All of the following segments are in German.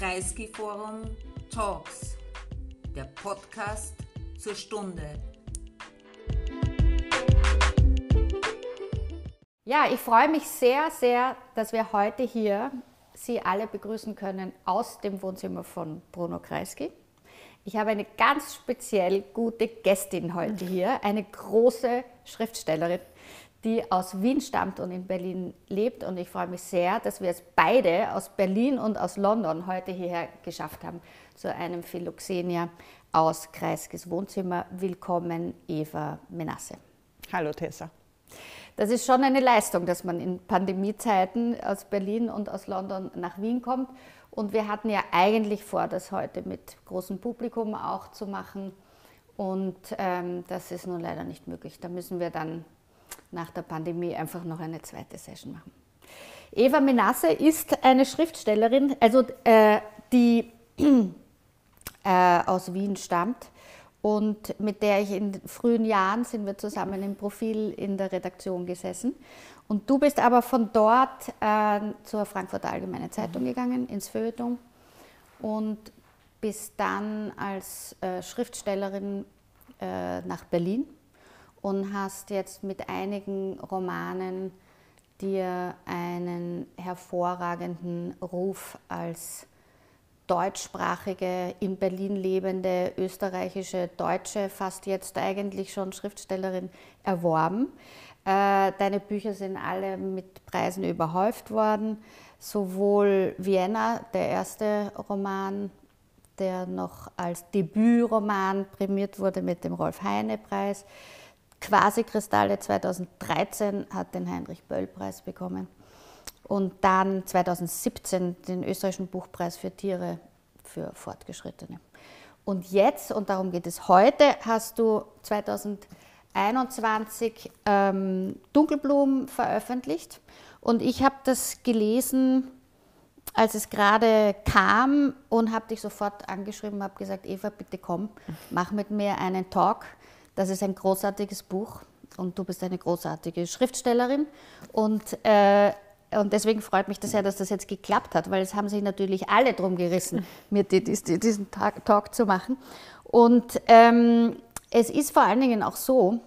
Kreisky Forum Talks, der Podcast zur Stunde. Ja, ich freue mich sehr, sehr, dass wir heute hier Sie alle begrüßen können aus dem Wohnzimmer von Bruno Kreisky. Ich habe eine ganz speziell gute Gästin heute hier, eine große Schriftstellerin, die aus Wien stammt und in Berlin lebt. Und ich freue mich sehr, dass wir es beide aus Berlin und aus London heute hierher geschafft haben zu einem Philoxenia aus Kreiskes Wohnzimmer. Willkommen, Eva Menasse. Hallo, Tessa. Das ist schon eine Leistung, dass man in Pandemiezeiten aus Berlin und aus London nach Wien kommt. Und wir hatten ja eigentlich vor, das heute mit großem Publikum auch zu machen. Und ähm, das ist nun leider nicht möglich. Da müssen wir dann nach der Pandemie einfach noch eine zweite Session machen. Eva Menasse ist eine Schriftstellerin, also äh, die äh, aus Wien stammt und mit der ich in frühen Jahren sind wir zusammen im Profil in der Redaktion gesessen. Und du bist aber von dort äh, zur Frankfurter Allgemeinen Zeitung gegangen, ins Feuilleton und bist dann als äh, Schriftstellerin äh, nach Berlin und hast jetzt mit einigen Romanen dir einen hervorragenden Ruf als deutschsprachige, in Berlin lebende österreichische Deutsche, fast jetzt eigentlich schon Schriftstellerin, erworben. Äh, deine Bücher sind alle mit Preisen überhäuft worden. Sowohl Vienna, der erste Roman, der noch als Debütroman prämiert wurde mit dem Rolf-Heine-Preis, Quasi-Kristalle 2013 hat den Heinrich-Böll-Preis bekommen. Und dann 2017 den österreichischen Buchpreis für Tiere für Fortgeschrittene. Und jetzt, und darum geht es heute, hast du 2021 ähm, Dunkelblumen veröffentlicht. Und ich habe das gelesen, als es gerade kam und habe dich sofort angeschrieben, habe gesagt, Eva, bitte komm, mach mit mir einen Talk das ist ein großartiges Buch und du bist eine großartige Schriftstellerin. Und, äh, und deswegen freut mich das sehr, dass das jetzt geklappt hat, weil es haben sich natürlich alle drum gerissen, mir diesen Talk zu machen. Und ähm, es ist vor allen Dingen auch so,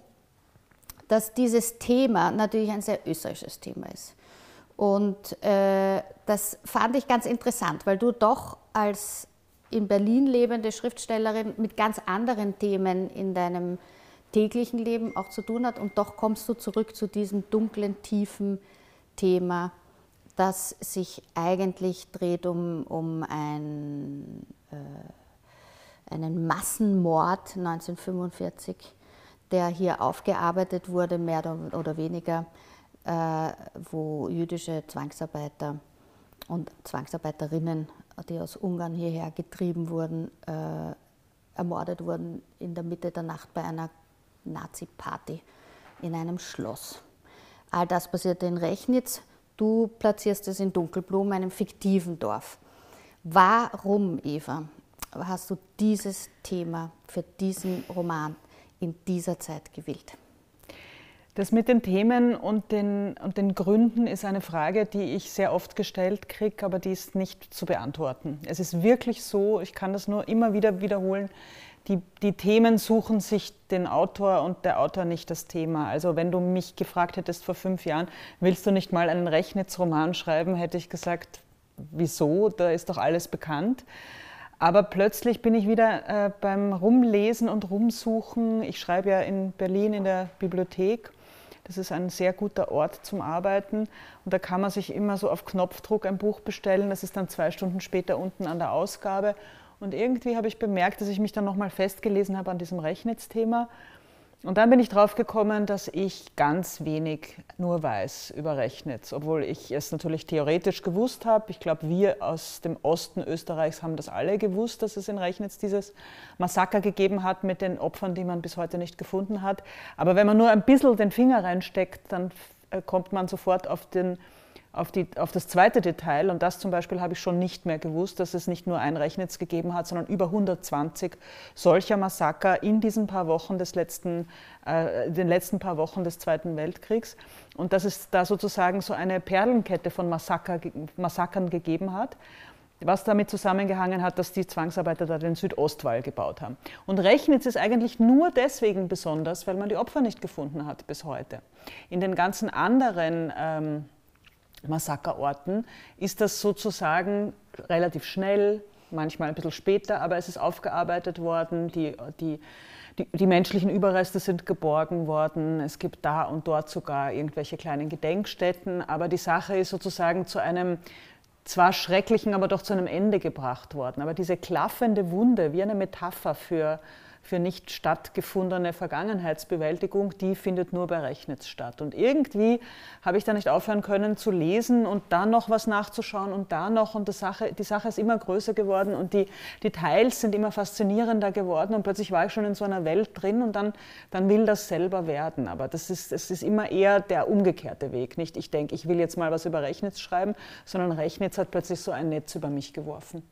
dass dieses Thema natürlich ein sehr österreichisches Thema ist. Und äh, das fand ich ganz interessant, weil du doch als in Berlin lebende Schriftstellerin mit ganz anderen Themen in deinem täglichen Leben auch zu tun hat. Und doch kommst du zurück zu diesem dunklen, tiefen Thema, das sich eigentlich dreht um, um ein, äh, einen Massenmord 1945, der hier aufgearbeitet wurde, mehr oder weniger, äh, wo jüdische Zwangsarbeiter und Zwangsarbeiterinnen, die aus Ungarn hierher getrieben wurden, äh, ermordet wurden in der Mitte der Nacht bei einer Nazi-Party in einem Schloss. All das passierte in Rechnitz. Du platzierst es in Dunkelblum, einem fiktiven Dorf. Warum, Eva, hast du dieses Thema für diesen Roman in dieser Zeit gewählt? Das mit den Themen und den, und den Gründen ist eine Frage, die ich sehr oft gestellt kriege, aber die ist nicht zu beantworten. Es ist wirklich so, ich kann das nur immer wieder wiederholen, die, die, Themen suchen sich den Autor und der Autor nicht das Thema. Also wenn du mich gefragt hättest vor fünf Jahren, willst du nicht mal einen Rechnitz-Roman schreiben, hätte ich gesagt, wieso, da ist doch alles bekannt. Aber plötzlich bin ich wieder äh, beim Rumlesen und Rumsuchen. Ich schreibe ja in Berlin in der Bibliothek. Das ist ein sehr guter Ort zum Arbeiten. Und da kann man sich immer so auf Knopfdruck ein Buch bestellen. Das ist dann zwei Stunden später unten an der Ausgabe. Und irgendwie habe ich bemerkt, dass ich mich dann nochmal festgelesen habe an diesem Rechnitz-Thema. Und dann bin ich drauf gekommen, dass ich ganz wenig nur weiß über Rechnitz, obwohl ich es natürlich theoretisch gewusst habe. Ich glaube, wir aus dem Osten Österreichs haben das alle gewusst, dass es in Rechnitz dieses Massaker gegeben hat mit den Opfern, die man bis heute nicht gefunden hat. Aber wenn man nur ein bisschen den Finger reinsteckt, dann äh, kommt man sofort auf den auf, die, auf, das zweite Detail, und das zum Beispiel habe ich schon nicht mehr gewusst, dass es nicht nur ein Rechnitz gegeben hat, sondern über 120 solcher Massaker in diesen paar Wochen des letzten, äh, den letzten paar Wochen des Zweiten Weltkriegs. Und dass es da sozusagen so eine Perlenkette von Massaker, Massakern gegeben hat. was damit zusammengehangen hat, dass die Zwangsarbeiter da den Südostwall gebaut haben. Und Rechnitz ist eigentlich nur deswegen besonders, weil man die Opfer nicht gefunden hat bis heute. In den ganzen anderen ähm, Massakerorten ist das sozusagen relativ schnell, manchmal ein bisschen später, aber es ist aufgearbeitet worden. Die, die, die, die, menschlichen Überreste sind geborgen worden. Es gibt da und dort sogar irgendwelche kleinen Gedenkstätten. Aber die Sache ist sozusagen zu einem zwar schrecklichen, aber doch zu einem Ende gebracht worden. Aber diese klaffende Wunde, wie eine Metapher für für nicht stattgefundene Vergangenheitsbewältigung, die findet nur bei Rechnitz statt. Und irgendwie habe ich da nicht aufhören können zu lesen und da noch was nachzuschauen und da noch. Und die Sache, die Sache ist immer größer geworden und die Details sind immer faszinierender geworden. Und plötzlich war ich schon in so einer Welt drin und dann, dann will das selber werden. Aber das ist, das ist immer eher der umgekehrte Weg. Nicht ich denke, ich will jetzt mal was über Rechnitz schreiben, sondern Rechnitz hat plötzlich so ein Netz über mich geworfen.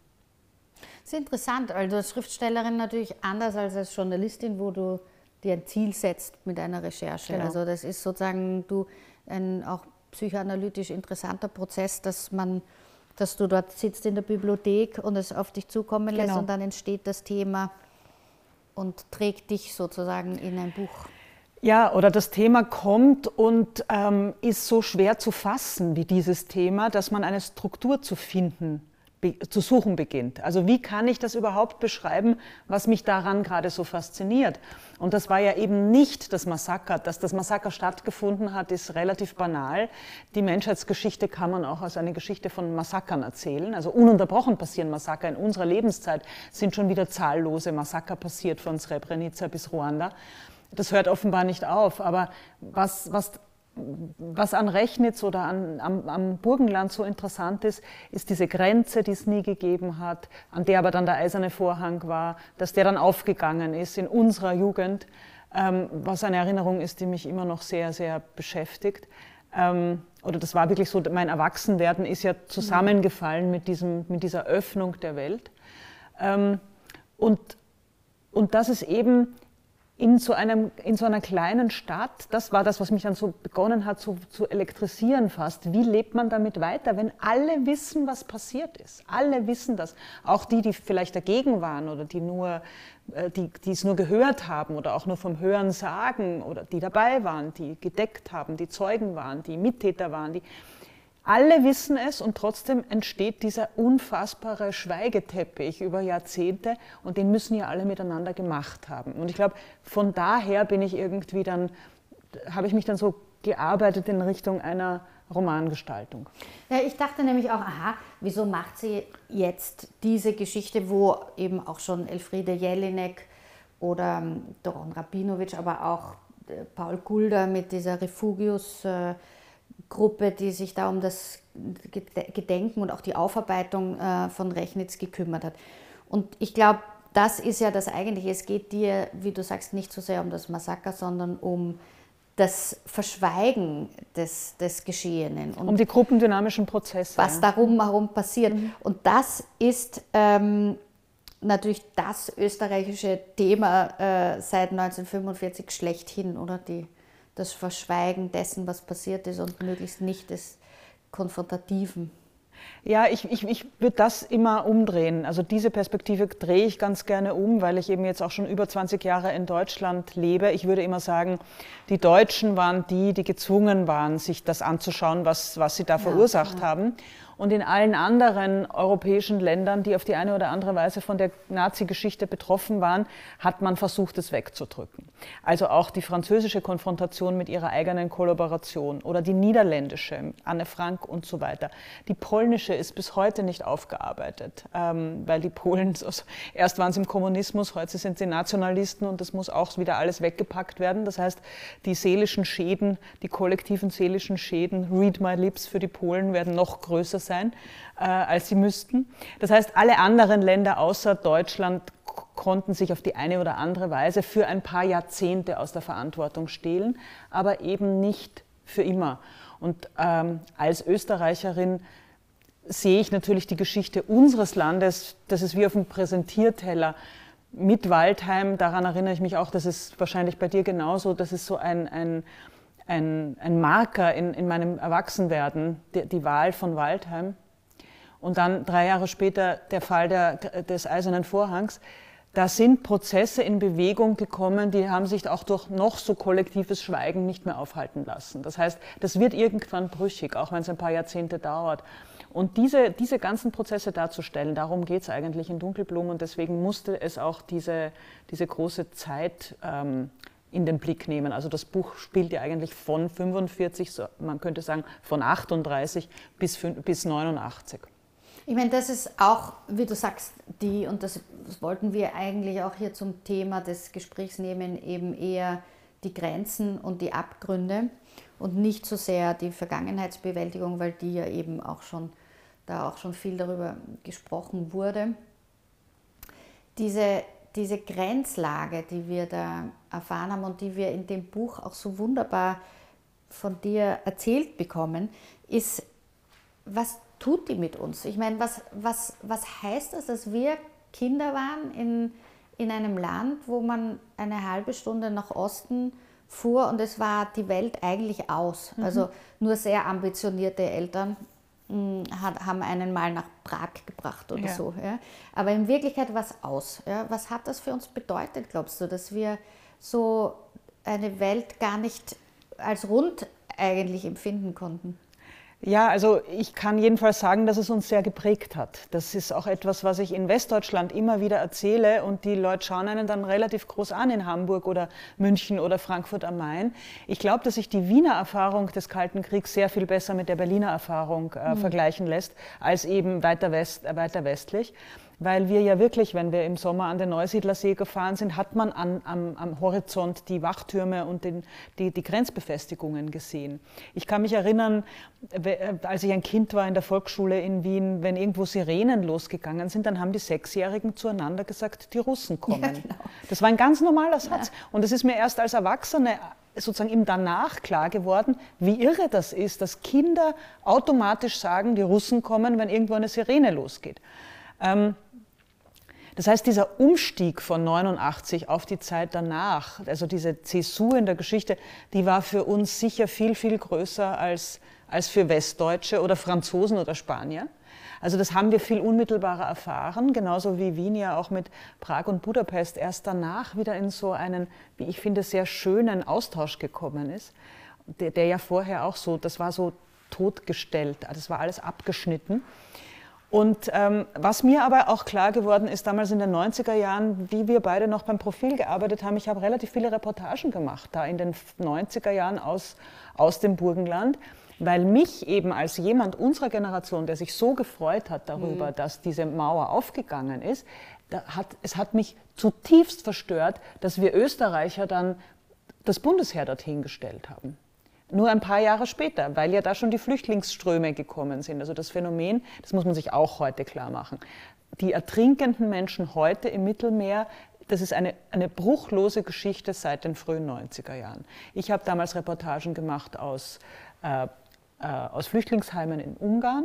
Das ist interessant, also als Schriftstellerin natürlich anders als als Journalistin, wo du dir ein Ziel setzt mit einer Recherche. Genau. Also das ist sozusagen du ein auch psychoanalytisch interessanter Prozess, dass man, dass du dort sitzt in der Bibliothek und es auf dich zukommen lässt genau. und dann entsteht das Thema und trägt dich sozusagen in ein Buch. Ja, oder das Thema kommt und ähm, ist so schwer zu fassen wie dieses Thema, dass man eine Struktur zu finden zu suchen beginnt. Also wie kann ich das überhaupt beschreiben, was mich daran gerade so fasziniert? Und das war ja eben nicht das Massaker. Dass das Massaker stattgefunden hat, ist relativ banal. Die Menschheitsgeschichte kann man auch als eine Geschichte von Massakern erzählen. Also ununterbrochen passieren Massaker. In unserer Lebenszeit sind schon wieder zahllose Massaker passiert, von Srebrenica bis Ruanda. Das hört offenbar nicht auf. Aber was, was was an Rechnitz oder an, am, am, Burgenland so interessant ist, ist diese Grenze, die es nie gegeben hat, an der aber dann der eiserne Vorhang war, dass der dann aufgegangen ist in unserer Jugend, ähm, was eine Erinnerung ist, die mich immer noch sehr, sehr beschäftigt. Ähm, oder das war wirklich so, mein Erwachsenwerden ist ja zusammengefallen mit, diesem, mit dieser Öffnung der Welt. Ähm, und, und das ist eben in so, einem, in so einer kleinen Stadt, das war das, was mich dann so begonnen hat zu, zu elektrisieren fast. Wie lebt man damit weiter, wenn alle wissen, was passiert ist? Alle wissen das. Auch die, die vielleicht dagegen waren oder die, nur, äh, die, die es nur gehört haben oder auch nur vom Hören sagen oder die dabei waren, die gedeckt haben, die Zeugen waren, die Mittäter waren, die, alle wissen es und trotzdem entsteht dieser unfassbare Schweigeteppich über Jahrzehnte und den müssen ja alle miteinander gemacht haben. Und ich glaube, von daher bin ich irgendwie dann, habe ich mich dann so gearbeitet in Richtung einer Romangestaltung. Ja, ich dachte nämlich auch, aha, wieso macht sie jetzt diese Geschichte, wo eben auch schon Elfriede Jelinek oder ähm, Doron Rabinovic, aber auch äh, Paul Gulder mit dieser Refugius äh, Gruppe, die sich da um das Gedenken und auch die Aufarbeitung äh, von Rechnitz gekümmert hat. Und ich glaube, das ist ja das Eigentliche. Es geht dir, wie du sagst, nicht so sehr um das Massaker, sondern um das Verschweigen des, des Geschehenen. Um die gruppendynamischen Prozesse. Was darum herum passiert. Mhm. Und das ist ähm, natürlich das österreichische Thema äh, seit 1945 schlechthin, oder? Die das Verschweigen dessen, was passiert ist und möglichst nicht des Konfrontativen. Ja, ich, ich, ich würde das immer umdrehen. Also diese Perspektive drehe ich ganz gerne um, weil ich eben jetzt auch schon über 20 Jahre in Deutschland lebe. Ich würde immer sagen, die Deutschen waren die, die gezwungen waren, sich das anzuschauen, was, was sie da ja, verursacht ja. haben. Und in allen anderen europäischen Ländern, die auf die eine oder andere Weise von der Nazi-Geschichte betroffen waren, hat man versucht, es wegzudrücken. Also auch die französische Konfrontation mit ihrer eigenen Kollaboration oder die niederländische, Anne Frank und so weiter. Die polnische ist bis heute nicht aufgearbeitet, ähm, weil die Polen, erst waren sie im Kommunismus, heute sind sie Nationalisten und das muss auch wieder alles weggepackt werden. Das heißt, die seelischen Schäden, die kollektiven seelischen Schäden, read my lips für die Polen, werden noch größer sein, äh, als sie müssten. Das heißt, alle anderen Länder außer Deutschland konnten sich auf die eine oder andere Weise für ein paar Jahrzehnte aus der Verantwortung stehlen, aber eben nicht für immer. Und ähm, als Österreicherin sehe ich natürlich die Geschichte unseres Landes, das ist wie auf dem Präsentierteller mit Waldheim. Daran erinnere ich mich auch, das ist wahrscheinlich bei dir genauso, das ist so ein, ein ein, ein Marker in, in meinem Erwachsenwerden, die, die Wahl von Waldheim. und dann drei Jahre später der Fall der, des Eisernen Vorhangs, da sind Prozesse in Bewegung gekommen, die haben sich auch durch noch so kollektives Schweigen nicht mehr aufhalten lassen. Das heißt, das wird irgendwann brüchig, auch wenn es ein paar Jahrzehnte dauert. Und diese, diese ganzen Prozesse darzustellen, darum geht es eigentlich in Dunkelblumen und deswegen musste es auch diese, diese große Zeit ähm, in den Blick nehmen. Also das Buch spielt ja eigentlich von 45, man könnte sagen von 38 bis, bis 89. Ich meine, das ist auch, wie du sagst, die, und das, wollten wir eigentlich auch hier zum Thema des Gesprächs nehmen, eben eher die Grenzen und die Abgründe und nicht so sehr die Vergangenheitsbewältigung, weil die ja eben auch schon, da auch schon viel darüber gesprochen wurde. Diese, diese Grenzlage, die wir da erfahren haben und die wir in dem Buch auch so wunderbar von dir erzählt bekommen, ist, was tut die mit uns? Ich meine, was, was, was heißt das, dass wir Kinder waren in, in einem Land, wo man eine halbe Stunde nach Osten fuhr und es war die Welt eigentlich aus. Mhm. Also nur sehr ambitionierte Eltern hat, haben einen mal nach Prag gebracht oder ja. so. Ja. Aber in Wirklichkeit war es aus. Ja. Was hat das für uns bedeutet, glaubst du, dass wir so eine Welt gar nicht als rund eigentlich empfinden konnten? Ja, also ich kann jedenfalls sagen, dass es uns sehr geprägt hat. Das ist auch etwas, was ich in Westdeutschland immer wieder erzähle und die Leute schauen einen dann relativ groß an in Hamburg oder München oder Frankfurt am Main. Ich glaube, dass sich die Wiener Erfahrung des Kalten Kriegs sehr viel besser mit der Berliner Erfahrung äh, mhm. vergleichen lässt, als eben weiter, west, äh, weiter westlich weil wir ja wirklich, wenn wir im Sommer an den Neusiedlersee gefahren sind, hat man an, am, am, Horizont die Wachtürme und den, die, die, Grenzbefestigungen gesehen. Ich kann mich erinnern, äh, als ich ein Kind war in der Volksschule in Wien, wenn irgendwo Sirenen losgegangen sind, dann haben die Sechsjährigen zueinander gesagt, die Russen kommen. Ja, genau. Das war ein ganz normaler Satz. Ja. Und es ist mir erst als Erwachsene sozusagen ihm danach klar geworden, wie irre das ist, dass Kinder automatisch sagen, die Russen kommen, wenn irgendwo eine Sirene losgeht. Ähm, das heißt, dieser Umstieg von 89 auf die Zeit danach, also diese Zäsur in der Geschichte, die war für uns sicher viel, viel größer als, als für Westdeutsche oder Franzosen oder Spanier. Also das haben wir viel unmittelbarer erfahren, genauso wie Wien ja auch mit Prag und Budapest erst danach wieder in so einen, wie ich finde, sehr schönen Austausch gekommen ist, der, der ja vorher auch so, das war so totgestellt, das war alles abgeschnitten. Und ähm, was mir aber auch klar geworden ist, damals in den 90er Jahren, wie wir beide noch beim Profil gearbeitet haben, ich habe relativ viele Reportagen gemacht, da in den 90er Jahren aus, aus dem Burgenland, weil mich eben als jemand unserer Generation, der sich so gefreut hat darüber, mhm. dass diese Mauer aufgegangen ist, hat, es hat mich zutiefst verstört, dass wir Österreicher dann das Bundesheer dorthin gestellt haben nur ein paar Jahre später, weil ja da schon die Flüchtlingsströme gekommen sind. Also das Phänomen, das muss man sich auch heute klar machen. Die ertrinkenden Menschen heute im Mittelmeer, das ist eine, eine bruchlose Geschichte seit den frühen 90er Jahren. Ich habe damals Reportagen gemacht aus, äh, äh, aus Flüchtlingsheimen in Ungarn,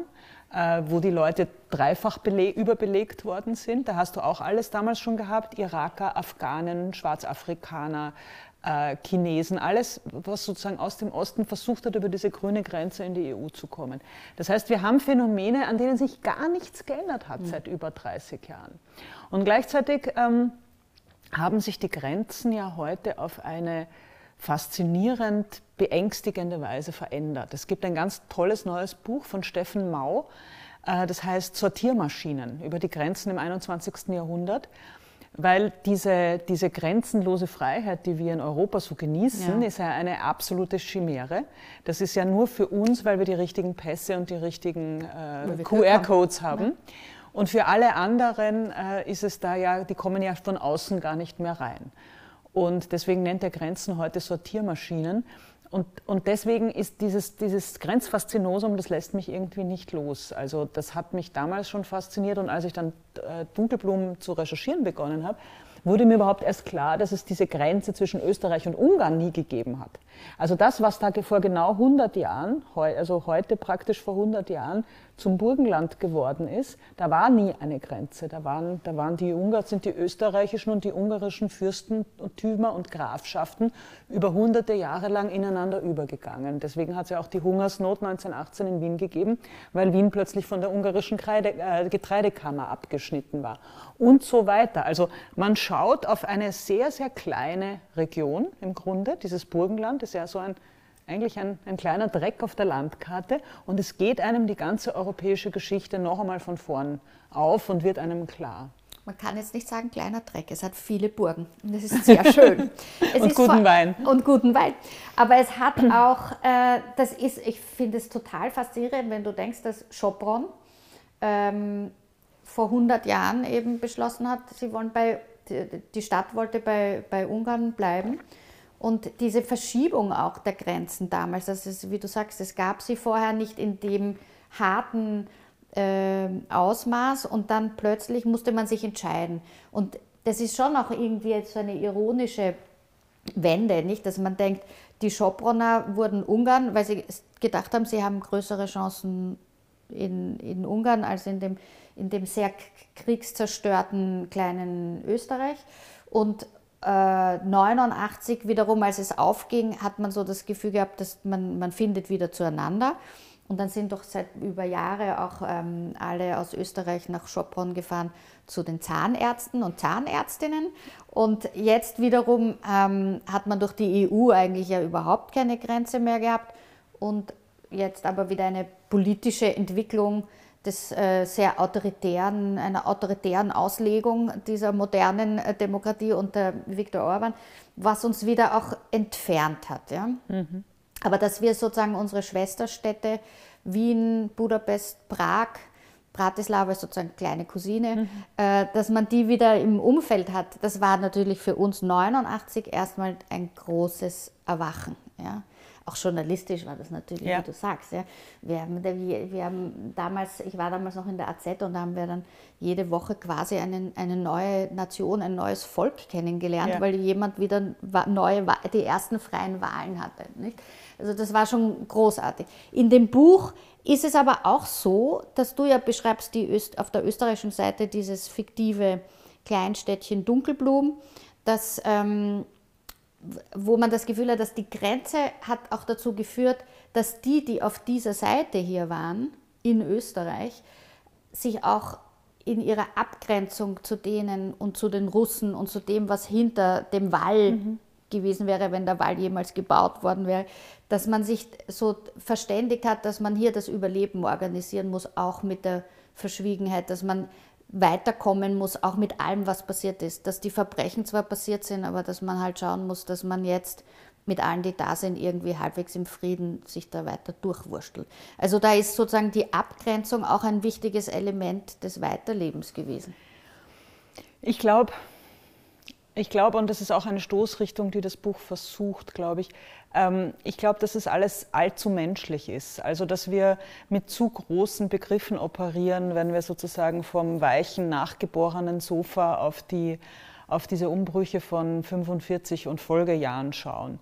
äh, wo die Leute dreifach überbelegt worden sind. Da hast du auch alles damals schon gehabt, Iraker, Afghanen, Schwarzafrikaner, Chinesen, alles, was sozusagen aus dem Osten versucht hat, über diese grüne Grenze in die EU zu kommen. Das heißt, wir haben Phänomene, an denen sich gar nichts geändert hat mhm. seit über 30 Jahren. Und gleichzeitig ähm, haben sich die Grenzen ja heute auf eine faszinierend beängstigende Weise verändert. Es gibt ein ganz tolles neues Buch von Steffen Mau, äh, das heißt Sortiermaschinen über die Grenzen im 21. Jahrhundert weil diese, diese grenzenlose Freiheit, die wir in Europa so genießen, ja. ist ja eine absolute Chimäre. Das ist ja nur für uns, weil wir die richtigen Pässe und die richtigen äh, QR-Codes haben. Ja. Und für alle anderen äh, ist es da ja, die kommen ja von außen gar nicht mehr rein. Und deswegen nennt er Grenzen heute Sortiermaschinen. Und, und deswegen ist dieses, dieses Grenzfaszinosum, das lässt mich irgendwie nicht los. Also das hat mich damals schon fasziniert und als ich dann äh, Dunkelblumen zu recherchieren begonnen habe, wurde mir überhaupt erst klar, dass es diese Grenze zwischen Österreich und Ungarn nie gegeben hat. Also das, was da vor genau 100 Jahren, also heute praktisch vor 100 Jahren, zum Burgenland geworden ist, da war nie eine Grenze. Da waren, da waren die Ungarn, sind die österreichischen und die ungarischen Fürstentümer und Grafschaften über hunderte Jahre lang ineinander übergegangen. Deswegen hat es ja auch die Hungersnot 1918 in Wien gegeben, weil Wien plötzlich von der ungarischen Kreide, äh, Getreidekammer abgeschnitten war. Und so weiter. Also man schaut auf eine sehr, sehr kleine Region im Grunde. Dieses Burgenland ist ja so ein eigentlich ein, ein, kleiner Dreck auf der Landkarte und es geht einem die ganze europäische Geschichte noch einmal von vorn auf und wird einem klar. Man kann jetzt nicht sagen kleiner Dreck, es hat viele Burgen und das ist sehr schön. und guten Wein. Und guten Wein. Aber es hat auch, äh, das ist, ich finde es total faszinierend, wenn du denkst, dass Schopron ähm, vor 100 Jahren eben beschlossen hat, sie wollen bei, die Stadt wollte bei, bei Ungarn bleiben und diese Verschiebung auch der Grenzen damals, das ist, wie du sagst, es gab sie vorher nicht in dem harten äh, Ausmaß und dann plötzlich musste man sich entscheiden. Und das ist schon auch irgendwie jetzt so eine ironische Wende, nicht? Dass man denkt, die Schopronner wurden Ungarn, weil sie gedacht haben, sie haben größere Chancen in, in Ungarn als in dem, in dem sehr kriegszerstörten kleinen Österreich. Und 89 äh, wiederum, als es aufging, hat man so das Gefühl gehabt, dass man, man findet wieder zueinander. Und dann sind doch seit über Jahre auch ähm, alle aus Österreich nach Schopron gefahren zu den Zahnärzten und Zahnärztinnen. Und jetzt wiederum ähm, hat man durch die EU eigentlich ja überhaupt keine Grenze mehr gehabt. Und jetzt aber wieder eine politische Entwicklung des äh, sehr autoritären, einer autoritären Auslegung dieser modernen äh, Demokratie unter Viktor Orban, was uns wieder auch entfernt hat. Ja? Mhm. Aber dass wir sozusagen unsere Schwesterstädte Wien, Budapest, Prag, Bratislava ist sozusagen kleine Cousine, mhm. äh, dass man die wieder im Umfeld hat, das war natürlich für uns 89 erstmal ein großes Erwachen. Ja? Auch journalistisch war das natürlich, ja. wie du sagst. Ja. Wir, haben, wir, wir haben damals, ich war damals noch in der AZ und da haben wir dann jede Woche quasi einen, eine neue Nation, ein neues Volk kennengelernt, ja. weil jemand wieder neue, die ersten freien Wahlen hatte. Nicht? Also das war schon großartig. In dem Buch ist es aber auch so, dass du ja beschreibst die Öst, auf der österreichischen Seite dieses fiktive Kleinstädtchen Dunkelblum, dass ähm, wo man das Gefühl hat, dass die Grenze hat auch dazu geführt, dass die, die auf dieser Seite hier waren, in Österreich, sich auch in ihrer Abgrenzung zu denen und zu den Russen und zu dem, was hinter dem Wall mhm. gewesen wäre, wenn der Wall jemals gebaut worden wäre, dass man sich so verständigt hat, dass man hier das Überleben organisieren muss, auch mit der Verschwiegenheit, dass man weiterkommen muss, auch mit allem, was passiert ist. Dass die Verbrechen zwar passiert sind, aber dass man halt schauen muss, dass man jetzt mit allen, die da sind, irgendwie halbwegs im Frieden sich da weiter durchwurstelt. Also da ist sozusagen die Abgrenzung auch ein wichtiges Element des Weiterlebens gewesen. Ich glaube, ich glaube, und das ist auch eine Stoßrichtung, die das Buch versucht, glaube ich, ähm, ich glaube, dass es alles allzu menschlich ist. Also, dass wir mit zu großen Begriffen operieren, wenn wir sozusagen vom weichen, nachgeborenen Sofa auf, die, auf diese Umbrüche von 45 und Folgejahren schauen.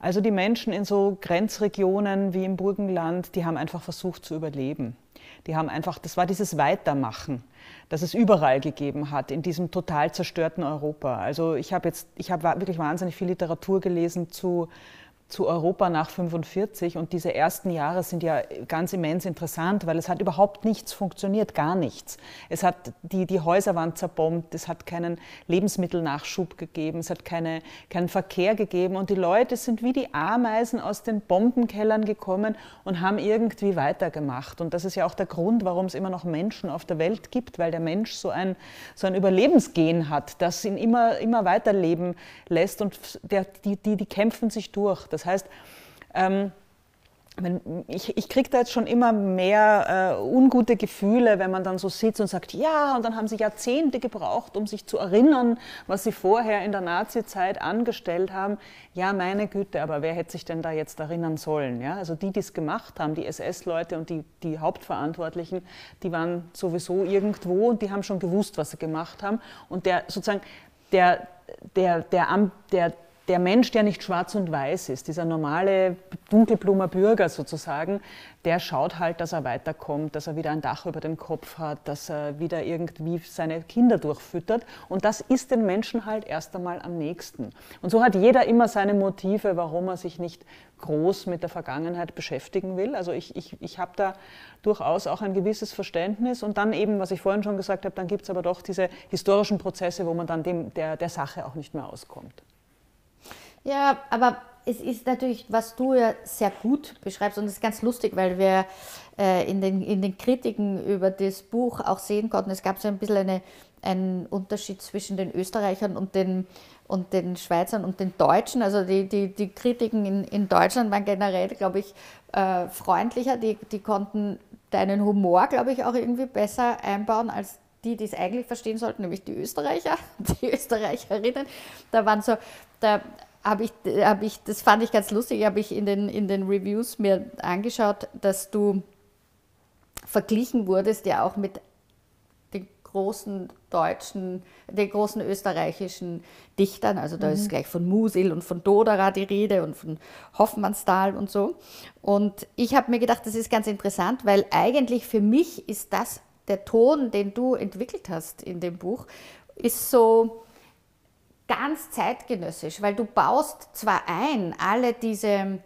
Also die Menschen in so Grenzregionen wie im Burgenland, die haben einfach versucht zu überleben. Die haben einfach, das war dieses Weitermachen, das es überall gegeben hat in diesem total zerstörten Europa. Also ich habe jetzt, ich habe wirklich wahnsinnig viel Literatur gelesen zu zu Europa nach 45 und diese ersten Jahre sind ja ganz immens interessant, weil es hat überhaupt nichts funktioniert, gar nichts. Es hat die, die Häuser waren zerbombt, es hat keinen Lebensmittelnachschub gegeben, es hat keine, keinen Verkehr gegeben und die Leute sind wie die Ameisen aus den Bombenkellern gekommen und haben irgendwie weitergemacht. Und das ist ja auch der Grund, warum es immer noch Menschen auf der Welt gibt, weil der Mensch so ein, so ein Überlebensgen hat, das ihn immer, immer weiterleben lässt und der, die, die, die kämpfen sich durch. Das heißt, ähm, ich, ich kriege da jetzt schon immer mehr äh, ungute Gefühle, wenn man dann so sitzt und sagt, ja, und dann haben sie Jahrzehnte gebraucht, um sich zu erinnern, was sie vorher in der Nazi-Zeit angestellt haben. Ja, meine Güte, aber wer hätte sich denn da jetzt erinnern sollen? Ja? Also die, die es gemacht haben, die SS-Leute und die, die Hauptverantwortlichen, die waren sowieso irgendwo und die haben schon gewusst, was sie gemacht haben. Und der sozusagen, der, der, der, der, der Mensch, der nicht schwarz und weiß ist, dieser normale dunkelblumer Bürger sozusagen, der schaut halt, dass er weiterkommt, dass er wieder ein Dach über dem Kopf hat, dass er wieder irgendwie seine Kinder durchfüttert. Und das ist den Menschen halt erst einmal am nächsten. Und so hat jeder immer seine Motive, warum er sich nicht groß mit der Vergangenheit beschäftigen will. Also ich, ich, ich habe da durchaus auch ein gewisses Verständnis. Und dann eben, was ich vorhin schon gesagt habe, dann gibt es aber doch diese historischen Prozesse, wo man dann dem, der, der Sache auch nicht mehr auskommt. Ja, aber es ist natürlich, was du ja sehr gut beschreibst und es ist ganz lustig, weil wir äh, in, den, in den Kritiken über das Buch auch sehen konnten, es gab so ein bisschen eine, einen Unterschied zwischen den Österreichern und den, und den Schweizern und den Deutschen. Also die, die, die Kritiken in, in Deutschland waren generell, glaube ich, äh, freundlicher. Die, die konnten deinen Humor, glaube ich, auch irgendwie besser einbauen als die, die es eigentlich verstehen sollten, nämlich die Österreicher, die Österreicherinnen. Da waren so, da habe ich, hab ich, das fand ich ganz lustig, habe ich in den, in den Reviews mir angeschaut, dass du verglichen wurdest ja auch mit den großen deutschen, den großen österreichischen Dichtern. Also da mhm. ist gleich von Musil und von Doderer die Rede und von Hoffmannsthal und so. Und ich habe mir gedacht, das ist ganz interessant, weil eigentlich für mich ist das der Ton, den du entwickelt hast in dem Buch, ist so ganz zeitgenössisch, weil du baust zwar ein alle diese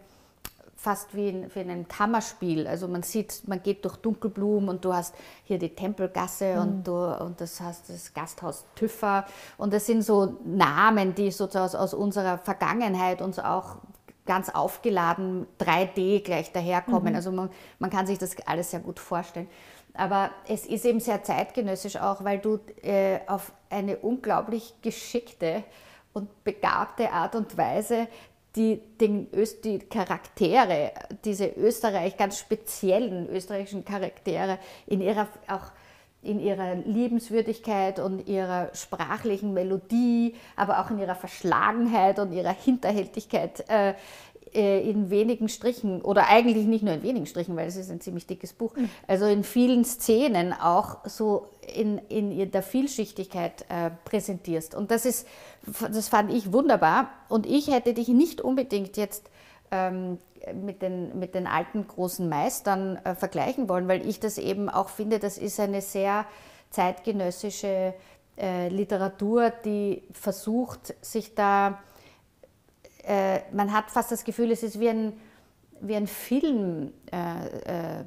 fast wie in, wie in einem Kammerspiel. Also man sieht, man geht durch Dunkelblumen und du hast hier die Tempelgasse mhm. und, du, und das hast das Gasthaus Tüffer und das sind so Namen, die sozusagen aus, aus unserer Vergangenheit uns auch ganz aufgeladen 3D gleich daherkommen. Mhm. Also man, man kann sich das alles sehr gut vorstellen. Aber es ist eben sehr zeitgenössisch auch, weil du äh, auf eine unglaublich geschickte und begabte Art und Weise die, den Öst, die Charaktere, diese Österreich, ganz speziellen österreichischen Charaktere in ihrer auch in ihrer Liebenswürdigkeit und ihrer sprachlichen Melodie, aber auch in ihrer Verschlagenheit und ihrer Hinterhältigkeit äh, in wenigen Strichen oder eigentlich nicht nur in wenigen Strichen, weil es ist ein ziemlich dickes Buch, mhm. also in vielen Szenen auch so in, in der Vielschichtigkeit äh, präsentierst. Und das ist, das fand ich wunderbar. Und ich hätte dich nicht unbedingt jetzt ähm, mit, den, mit den alten großen Meistern äh, vergleichen wollen, weil ich das eben auch finde, das ist eine sehr zeitgenössische äh, Literatur, die versucht, sich da äh, man hat fast das Gefühl, es ist wie ein, wie ein Film. Äh, äh,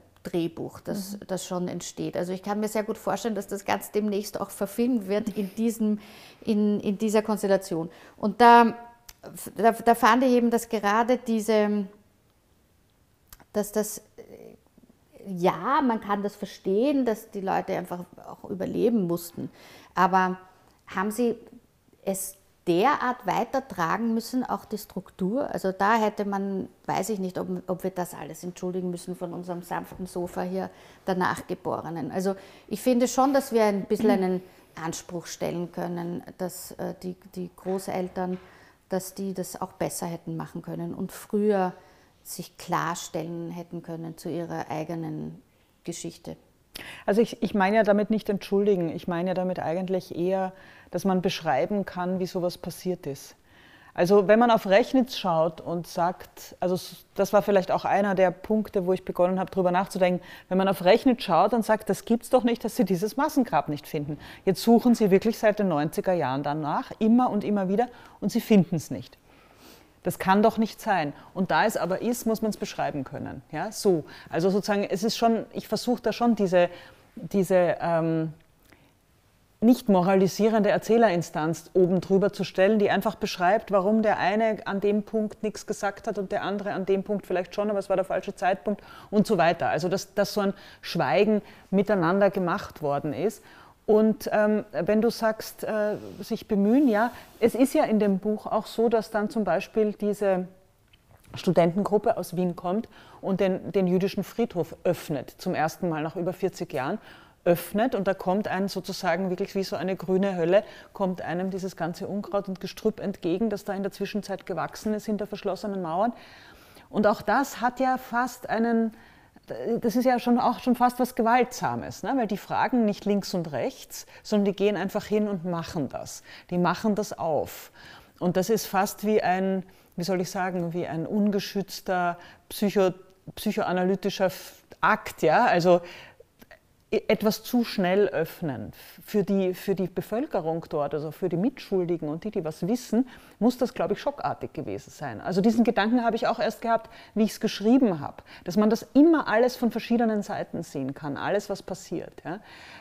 das, mhm. das schon entsteht. Also ich kann mir sehr gut vorstellen, dass das ganz demnächst auch verfilmt wird in, diesem, in, in dieser Konstellation. Und da, da, da fand ich eben, dass gerade diese, dass das, ja, man kann das verstehen, dass die Leute einfach auch überleben mussten, aber haben sie es derart weitertragen müssen, auch die Struktur. Also da hätte man, weiß ich nicht, ob, ob wir das alles entschuldigen müssen von unserem sanften Sofa hier der Nachgeborenen. Also ich finde schon, dass wir ein bisschen einen Anspruch stellen können, dass äh, die, die Großeltern, dass die das auch besser hätten machen können und früher sich klarstellen hätten können zu ihrer eigenen Geschichte. Also ich, ich meine ja damit nicht entschuldigen, ich meine ja damit eigentlich eher, dass man beschreiben kann, wie sowas passiert ist. Also wenn man auf Rechnitz schaut und sagt, also das war vielleicht auch einer der Punkte, wo ich begonnen habe, darüber nachzudenken, wenn man auf Rechnitz schaut und sagt, das gibt es doch nicht, dass Sie dieses Massengrab nicht finden. Jetzt suchen Sie wirklich seit den 90er Jahren danach, immer und immer wieder, und Sie finden es nicht. Das kann doch nicht sein. Und da es aber ist, muss man es beschreiben können. Ja, so. Also sozusagen, es ist schon, ich versuche da schon diese, diese ähm, nicht moralisierende Erzählerinstanz oben drüber zu stellen, die einfach beschreibt, warum der eine an dem Punkt nichts gesagt hat und der andere an dem Punkt vielleicht schon, aber es war der falsche Zeitpunkt und so weiter. Also dass, dass so ein Schweigen miteinander gemacht worden ist. Und ähm, wenn du sagst, äh, sich bemühen, ja, es ist ja in dem Buch auch so, dass dann zum Beispiel diese Studentengruppe aus Wien kommt und den, den jüdischen Friedhof öffnet, zum ersten Mal nach über 40 Jahren öffnet und da kommt einem sozusagen wirklich wie so eine grüne Hölle, kommt einem dieses ganze Unkraut und Gestrüpp entgegen, das da in der Zwischenzeit gewachsen ist hinter verschlossenen Mauern. Und auch das hat ja fast einen, das ist ja schon auch schon fast was Gewaltsames, ne? weil die fragen nicht links und rechts, sondern die gehen einfach hin und machen das. Die machen das auf. und das ist fast wie ein, wie soll ich sagen, wie ein ungeschützter Psycho, psychoanalytischer Akt, ja, also etwas zu schnell öffnen. Für die, für die Bevölkerung dort, also für die Mitschuldigen und die, die was wissen, muss das, glaube ich, schockartig gewesen sein. Also diesen Gedanken habe ich auch erst gehabt, wie ich es geschrieben habe, dass man das immer alles von verschiedenen Seiten sehen kann, alles, was passiert. Ja.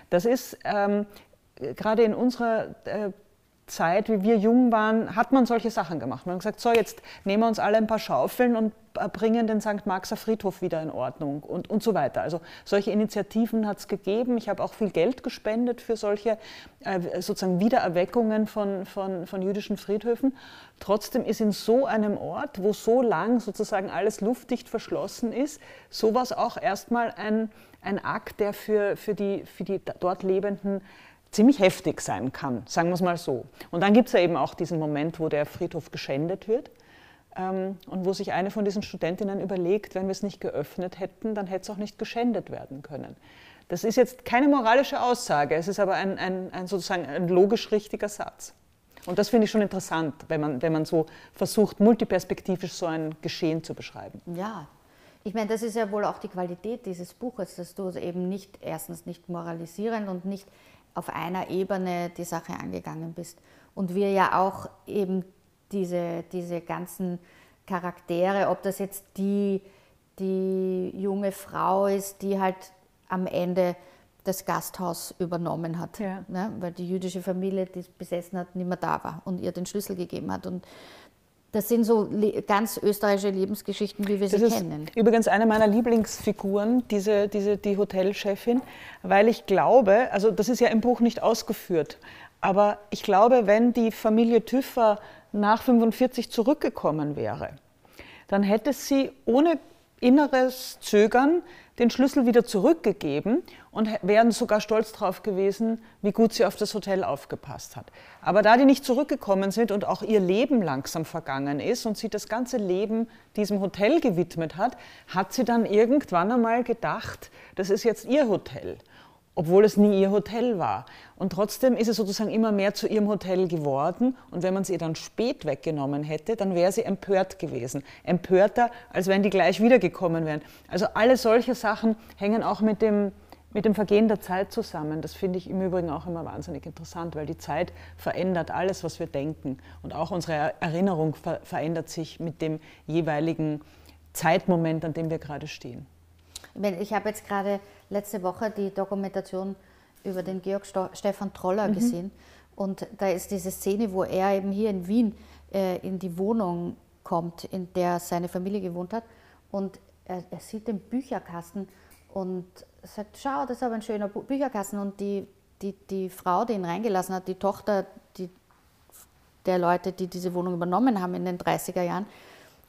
Das ist ähm, gerade in unserer äh, Zeit, wie wir jung waren, hat man solche Sachen gemacht. Man hat gesagt, so jetzt nehmen wir uns alle ein paar Schaufeln und bringen den St. Marxer Friedhof wieder in Ordnung und, und so weiter. Also solche Initiativen hat es gegeben. Ich habe auch viel Geld gespendet für solche äh, sozusagen Wiedererweckungen von, von, von jüdischen Friedhöfen. Trotzdem ist in so einem Ort, wo so lang sozusagen alles luftdicht verschlossen ist, sowas auch erstmal ein, ein Akt, der für, für, die, für die dort Lebenden ziemlich heftig sein kann, sagen wir es mal so. Und dann gibt es ja eben auch diesen Moment, wo der Friedhof geschändet wird ähm, und wo sich eine von diesen Studentinnen überlegt, wenn wir es nicht geöffnet hätten, dann hätte es auch nicht geschändet werden können. Das ist jetzt keine moralische Aussage, es ist aber ein, ein, ein sozusagen ein logisch richtiger Satz. Und das finde ich schon interessant, wenn man, wenn man so versucht, multiperspektivisch so ein Geschehen zu beschreiben. Ja, ich meine, das ist ja wohl auch die Qualität dieses Buches, dass du eben nicht, erstens nicht moralisierend und nicht auf einer Ebene die Sache angegangen bist. Und wir ja auch eben diese, diese ganzen Charaktere, ob das jetzt die, die junge Frau ist, die halt am Ende das Gasthaus übernommen hat, ja. ne? weil die jüdische Familie, die es besessen hat, nicht mehr da war und ihr den Schlüssel gegeben hat. Und das sind so ganz österreichische Lebensgeschichten, wie wir das sie kennen. Übrigens eine meiner Lieblingsfiguren, diese, diese, die Hotelchefin, weil ich glaube, also das ist ja im Buch nicht ausgeführt, aber ich glaube, wenn die Familie Tüffer nach 45 zurückgekommen wäre, dann hätte sie ohne inneres Zögern den Schlüssel wieder zurückgegeben und wären sogar stolz darauf gewesen, wie gut sie auf das Hotel aufgepasst hat. Aber da die nicht zurückgekommen sind und auch ihr Leben langsam vergangen ist und sie das ganze Leben diesem Hotel gewidmet hat, hat sie dann irgendwann einmal gedacht, das ist jetzt ihr Hotel obwohl es nie ihr Hotel war. Und trotzdem ist es sozusagen immer mehr zu ihrem Hotel geworden. Und wenn man es ihr dann spät weggenommen hätte, dann wäre sie empört gewesen. Empörter, als wenn die gleich wiedergekommen wären. Also alle solche Sachen hängen auch mit dem, mit dem Vergehen der Zeit zusammen. Das finde ich im Übrigen auch immer wahnsinnig interessant, weil die Zeit verändert alles, was wir denken. Und auch unsere Erinnerung ver verändert sich mit dem jeweiligen Zeitmoment, an dem wir gerade stehen. Ich habe jetzt gerade letzte Woche die Dokumentation über den Georg Stefan Troller mhm. gesehen. Und da ist diese Szene, wo er eben hier in Wien äh, in die Wohnung kommt, in der seine Familie gewohnt hat. Und er, er, sieht den Bücherkasten und sagt, schau, das ist aber ein schöner Bücherkasten. Und die, die, die Frau, die ihn reingelassen hat, die Tochter die, der Leute, die diese Wohnung übernommen haben in den 30er Jahren,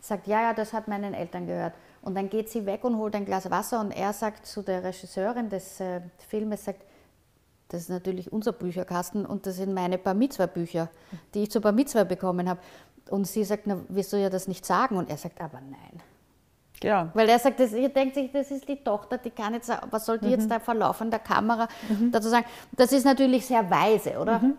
sagt, ja, ja, das hat meinen Eltern gehört. Und dann geht sie weg und holt ein Glas Wasser und er sagt zu der Regisseurin des äh, Filmes, sagt, das ist natürlich unser Bücherkasten und das sind meine Bar Mitzwa Bücher, die ich zur Bar Mitzwa bekommen habe. Und sie sagt, na, wirst du ja das nicht sagen? Und er sagt, aber nein. Ja. Weil er sagt, das, ihr denkt sich, das ist die Tochter, die kann jetzt, was soll die mhm. jetzt da vor laufender Kamera mhm. dazu sagen? Das ist natürlich sehr weise, oder? Mhm.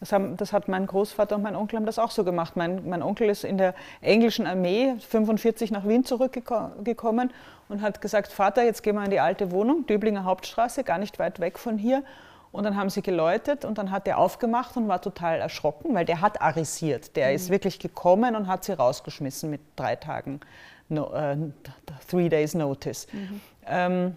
Das, haben, das, hat mein Großvater und mein Onkel haben das auch so gemacht. Mein, mein Onkel ist in der englischen Armee 45 nach Wien zurückgekommen und hat gesagt, Vater, jetzt gehen wir in die alte Wohnung, Döblinger Hauptstraße, gar nicht weit weg von hier. Und dann haben sie geläutet und dann hat er aufgemacht und war total erschrocken, weil der hat arisiert. Der mhm. ist wirklich gekommen und hat sie rausgeschmissen mit drei Tagen, no, äh, three days notice. Mhm. Ähm,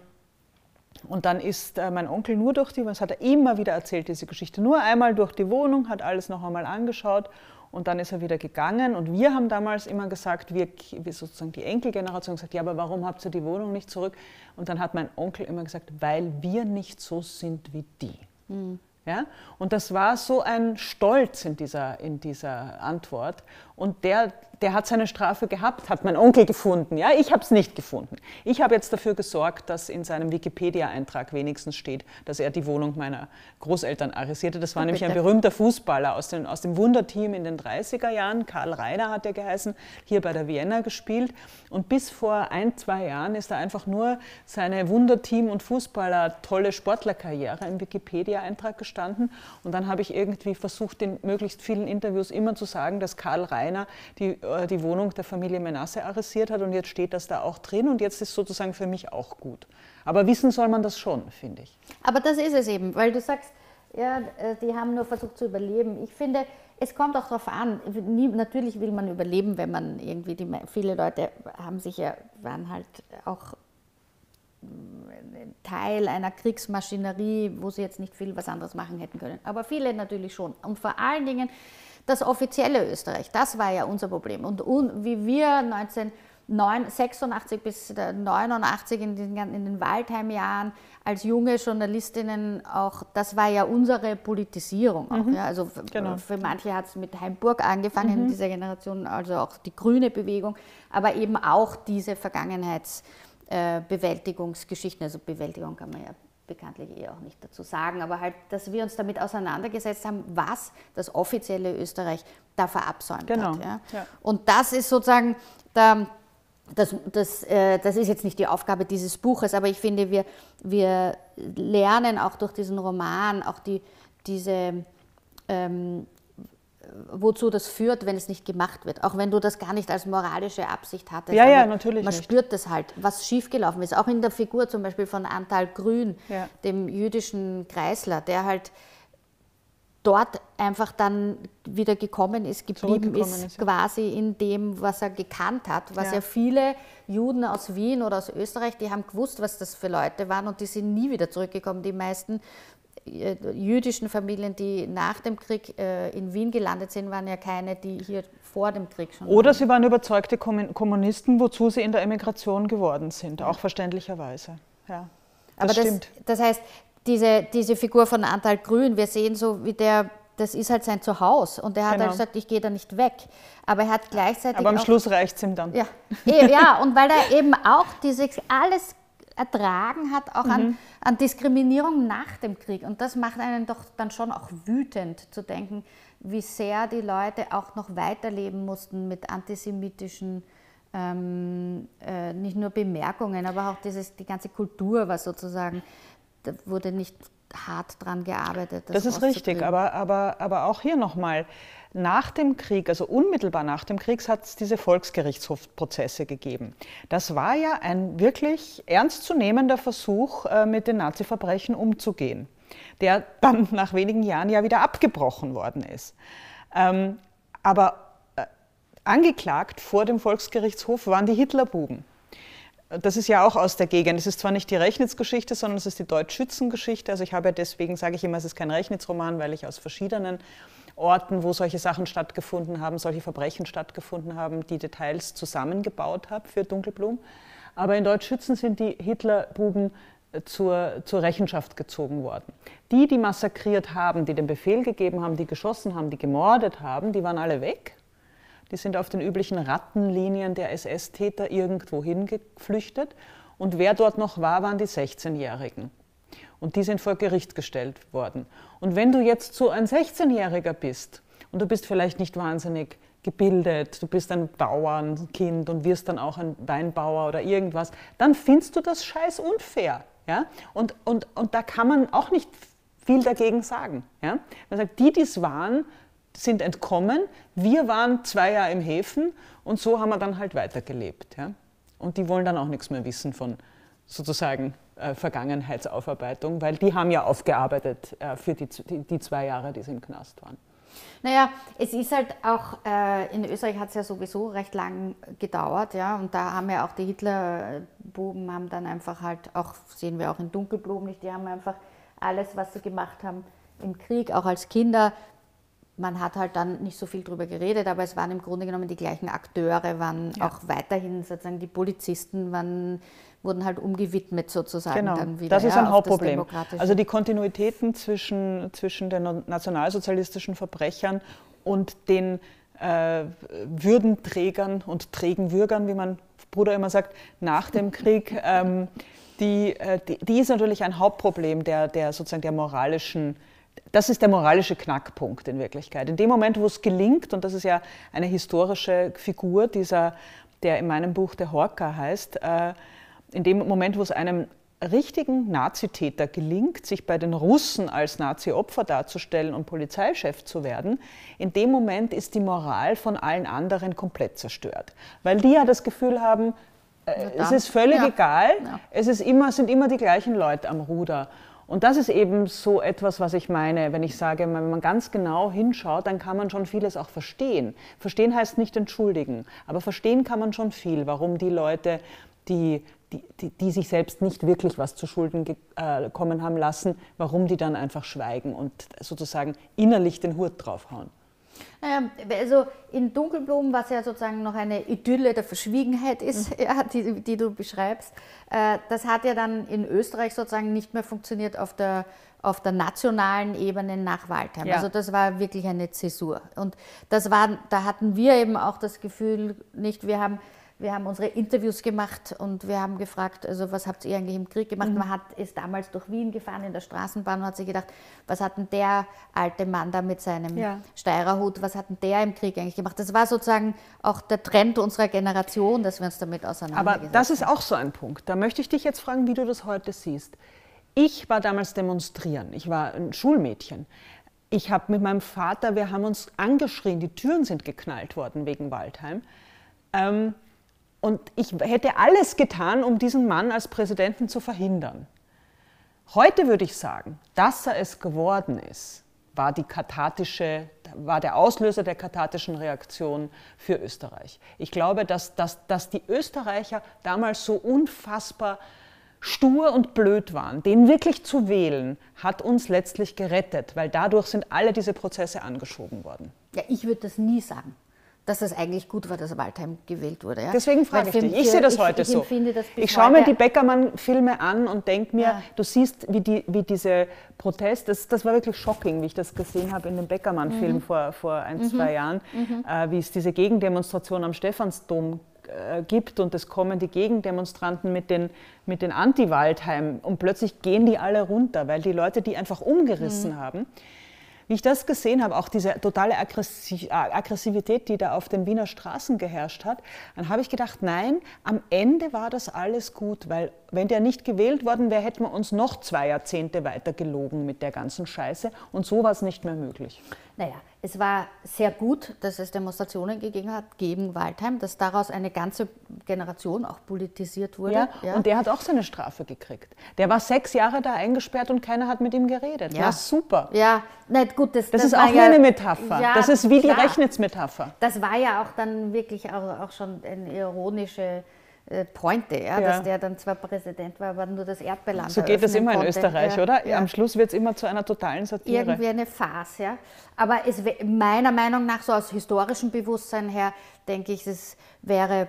und dann ist äh, mein Onkel nur durch die, das hat er immer wieder erzählt, diese Geschichte, nur einmal durch die Wohnung, hat alles noch einmal angeschaut und dann ist er wieder gegangen. Und wir haben damals immer gesagt, wir, wir sozusagen die Enkelgeneration gesagt, ja, aber warum habt ihr die Wohnung nicht zurück? Und dann hat mein Onkel immer gesagt, weil wir nicht so sind wie die. Mhm. Ja? Und das war so ein Stolz in dieser, in dieser Antwort. Und der, der hat seine Strafe gehabt, hat mein Onkel gefunden. Ja, ich habe es nicht gefunden. Ich habe jetzt dafür gesorgt, dass in seinem Wikipedia-Eintrag wenigstens steht, dass er die Wohnung meiner Großeltern arisierte. Das war oh, nämlich ein berühmter Fußballer aus, den, aus dem Wunderteam in den 30er Jahren. Karl Reiner hat er geheißen, hier bei der Vienna gespielt. Und bis vor ein, zwei Jahren ist er einfach nur seine Wunderteam- und Fußballer tolle Sportlerkarriere im Wikipedia-Eintrag verstanden. Und dann habe ich irgendwie versucht, in möglichst vielen Interviews immer zu sagen, dass Karl Reiner die, äh, die Wohnung der Familie Menasse arresiert hat und jetzt steht das da auch drin und jetzt ist sozusagen für mich auch gut. Aber wissen soll man das schon, finde ich. Aber das ist es eben, weil du sagst, ja, äh, die haben nur versucht zu überleben. Ich finde, es kommt auch darauf an. natürlich will man überleben, wenn man irgendwie die viele Leute haben sich ja waren halt auch Teil einer Kriegsmaschinerie, wo sie jetzt nicht viel was anderes machen hätten können. Aber viele natürlich schon. Und vor allen Dingen das offizielle Österreich, das war ja unser Problem. Und wie wir 1986 bis 89 in den, in den Waldheim-Jahren als junge Journalistinnen auch, das war ja unsere Politisierung auch. Mhm. Ja. Also genau. für manche hat es mit Heimburg angefangen mhm. in dieser Generation, also auch die grüne Bewegung, aber eben auch diese Vergangenheits- äh, Bewältigungsgeschichten, also Bewältigung kann man ja bekanntlich eh auch nicht dazu sagen, aber halt, dass wir uns damit auseinandergesetzt haben, was das offizielle Österreich da verabsäumt genau. hat. Ja? Ja. Und das ist sozusagen, da, das, das, äh, das ist jetzt nicht die Aufgabe dieses Buches, aber ich finde, wir, wir lernen auch durch diesen Roman auch die, diese ähm, wozu das führt, wenn es nicht gemacht wird. Auch wenn du das gar nicht als moralische Absicht hattest. Ja, ja, natürlich. Man nicht. spürt das halt, was schiefgelaufen ist. Auch in der Figur zum Beispiel von Antal Grün, ja. dem jüdischen Kreisler, der halt dort einfach dann wieder gekommen ist, geblieben ist, ist ja. quasi in dem, was er gekannt hat, was ja. ja. viele Juden aus Wien oder aus Österreich, die haben gewusst, was das für Leute waren und die sind nie wieder zurückgekommen. Die meisten jüdischen Familien, die nach dem Krieg äh, in Wien gelandet sind, waren ja keine, die hier vor dem Krieg schon Oder waren. sie waren überzeugte Kommunisten, wozu sie in der Emigration geworden sind, auch verständlicherweise. Ja, das Aber stimmt. Das, das heißt, diese, diese Figur von Antal Grün, wir sehen so, wie der das ist halt sein Zuhause. Und er hat genau. halt gesagt, ich gehe da nicht weg. Aber er hat gleichzeitig. Aber am Schluss reicht es ihm dann. Ja. Eh, ja, und weil er eben auch dieses alles ertragen hat, auch mhm. an, an Diskriminierung nach dem Krieg. Und das macht einen doch dann schon auch wütend zu denken, wie sehr die Leute auch noch weiterleben mussten mit antisemitischen, ähm, äh, nicht nur Bemerkungen, aber auch dieses, die ganze Kultur war sozusagen, da wurde nicht hart dran gearbeitet. Das, das ist richtig, aber, aber, aber auch hier nochmal, nach dem Krieg, also unmittelbar nach dem Krieg, hat es diese Volksgerichtshofprozesse gegeben. Das war ja ein wirklich ernstzunehmender Versuch, äh, mit den Nazi-Verbrechen umzugehen, der dann nach wenigen Jahren ja wieder abgebrochen worden ist. Ähm, aber äh, angeklagt vor dem Volksgerichtshof waren die Hitlerbuben. Das ist ja auch aus der Gegend. Es ist zwar nicht die Rechnitz-Geschichte, sondern es ist die Deutsch-Schützen-Geschichte. Also ich habe ja deswegen, sage ich immer, es ist kein Rechnitz-Roman, weil ich aus verschiedenen Orten, wo solche Sachen stattgefunden haben, solche Verbrechen stattgefunden haben, die Details zusammengebaut habe für Dunkelblum. Aber in Deutschschützen sind die Hitlerbuben äh, zur, zur Rechenschaft gezogen worden. Die, die massakriert haben, die den Befehl gegeben haben, die geschossen haben, die gemordet haben, die waren alle weg. Die sind auf den üblichen Rattenlinien der SS-Täter irgendwo hingeflüchtet. Und wer dort noch war, waren die 16-Jährigen. Und die sind vor Gericht gestellt worden. Und wenn du jetzt so ein 16-Jähriger bist und du bist vielleicht nicht wahnsinnig gebildet, du bist ein Bauernkind und wirst dann auch ein Weinbauer oder irgendwas, dann findest du das scheiß unfair. Ja? Und, und, und da kann man auch nicht viel dagegen sagen. Ja? Man sagt, die, die es waren, sind entkommen, wir waren zwei Jahre im Häfen und so haben wir dann halt weitergelebt. Ja? Und die wollen dann auch nichts mehr wissen von sozusagen Vergangenheitsaufarbeitung, weil die haben ja aufgearbeitet äh, für die, die, zwei Jahre, die sie im Knast waren. Naja, es ist halt auch, äh, in Österreich hat es ja sowieso recht lang gedauert, ja, und da haben ja auch die Hitlerbuben haben dann einfach halt, auch sehen wir auch in Dunkelblumen nicht, die haben einfach alles, was sie gemacht haben im Krieg, auch als Kinder, man hat halt dann nicht so viel darüber geredet, aber es waren im Grunde genommen die gleichen Akteure, waren ja. auch weiterhin sozusagen die Polizisten, waren wurden halt umgewidmet sozusagen genau. dann wieder. Das ist ein ja, Hauptproblem. Also die Kontinuitäten zwischen, zwischen den nationalsozialistischen Verbrechern und den äh, Würdenträgern und trägen Würgern, wie mein Bruder immer sagt, nach dem Krieg, ähm, die, äh, die, die, ist natürlich ein Hauptproblem der, der sozusagen der moralischen das ist der moralische Knackpunkt in Wirklichkeit. In dem Moment, wo es gelingt, und das ist ja eine historische Figur, dieser, der in meinem Buch der Horka heißt, äh, in dem Moment, wo es einem richtigen Nazitäter gelingt, sich bei den Russen als Nazi-Opfer darzustellen und Polizeichef zu werden, in dem Moment ist die Moral von allen anderen komplett zerstört. Weil die ja das Gefühl haben, äh, es ist völlig ja. egal, ja. es ist immer, sind immer die gleichen Leute am Ruder. Und das ist eben so etwas, was ich meine, wenn ich sage, wenn man ganz genau hinschaut, dann kann man schon vieles auch verstehen. Verstehen heißt nicht entschuldigen, aber verstehen kann man schon viel, warum die Leute, die, die, die, die sich selbst nicht wirklich was zu Schulden äh, kommen haben lassen, warum die dann einfach schweigen und sozusagen innerlich den Hut draufhauen. Naja, also in Dunkelblumen, was ja sozusagen noch eine Idylle der Verschwiegenheit ist, mhm. ja, die, die, du beschreibst, äh, das hat ja dann in Österreich sozusagen nicht mehr funktioniert auf der, auf der nationalen Ebene nach Waldheim. Ja. Also das war wirklich eine Zäsur. Und das war, da hatten wir eben auch das Gefühl, nicht, wir haben wir haben unsere Interviews gemacht und wir haben gefragt, also was habt ihr eigentlich im Krieg gemacht? Mhm. Man hat, ist damals durch Wien gefahren in der Straßenbahn und hat sich gedacht, was hat denn der alte Mann da mit seinem ja. Steirerhut, was hat denn der im Krieg eigentlich gemacht? Das war sozusagen auch der Trend unserer Generation, dass wir uns damit auseinandergesetzt Aber das ist auch so ein Punkt. Da möchte ich dich jetzt fragen, wie du das heute siehst. Ich war damals demonstrieren. Ich war ein Schulmädchen. Ich habe mit meinem Vater, wir haben uns angeschrien, die Türen sind geknallt worden wegen Waldheim. Ähm, und ich hätte alles getan, um diesen Mann als Präsidenten zu verhindern. Heute würde ich sagen, dass er es geworden ist, war, die kathartische, war der Auslöser der kathartischen Reaktion für Österreich. Ich glaube, dass, dass, dass die Österreicher damals so unfassbar stur und blöd waren, den wirklich zu wählen, hat uns letztlich gerettet, weil dadurch sind alle diese Prozesse angeschoben worden. Ja, ich würde das nie sagen dass es eigentlich gut war, dass Waldheim gewählt wurde. Ja? Deswegen frage ich dich. Ich sehe das heute ich, so. Das ich schaue mir die Beckermann-Filme an und denke mir, ja. du siehst, wie, die, wie diese Protest, das, das war wirklich shocking, wie ich das gesehen habe in dem Beckermann-Film mhm. vor, vor ein, mhm. zwei Jahren, mhm. äh, wie es diese Gegendemonstration am Stephansdom äh, gibt und es kommen die Gegendemonstranten mit den, mit den Anti-Waldheim und plötzlich gehen die alle runter, weil die Leute die einfach umgerissen mhm. haben. Wie ich das gesehen habe, auch diese totale äh, Aggressivität, die da auf den Wiener Straßen geherrscht hat, dann habe ich gedacht, nein, am Ende war das alles gut, weil wenn der nicht gewählt worden wäre, hätten wir uns noch zwei Jahrzehnte weiter gelogen mit der ganzen Scheiße und so war es nicht mehr möglich. Naja, es war sehr gut, dass es Demonstrationen gegeben hat gegen Waldheim, dass daraus eine ganze Generation auch politisiert wurde. Ja, ja. und der hat auch seine Strafe gekriegt. Der war sechs Jahre da eingesperrt und keiner hat mit ihm geredet. Ja, super. Ja, nicht gut. Das, das, das ist auch ja, eine Metapher. Ja, das ist wie klar. die Rechnetsmetapher. Das war ja auch dann wirklich auch, auch schon eine ironische Pointe, ja, ja, dass der dann zwar Präsident war, aber nur das Erdbeerland So geht das immer konnte. in Österreich, ja, oder? Ja. Am Schluss wird es immer zu einer totalen Satire. Irgendwie eine Farce, ja. Aber es, meiner Meinung nach, so aus historischem Bewusstsein her, denke ich, es wäre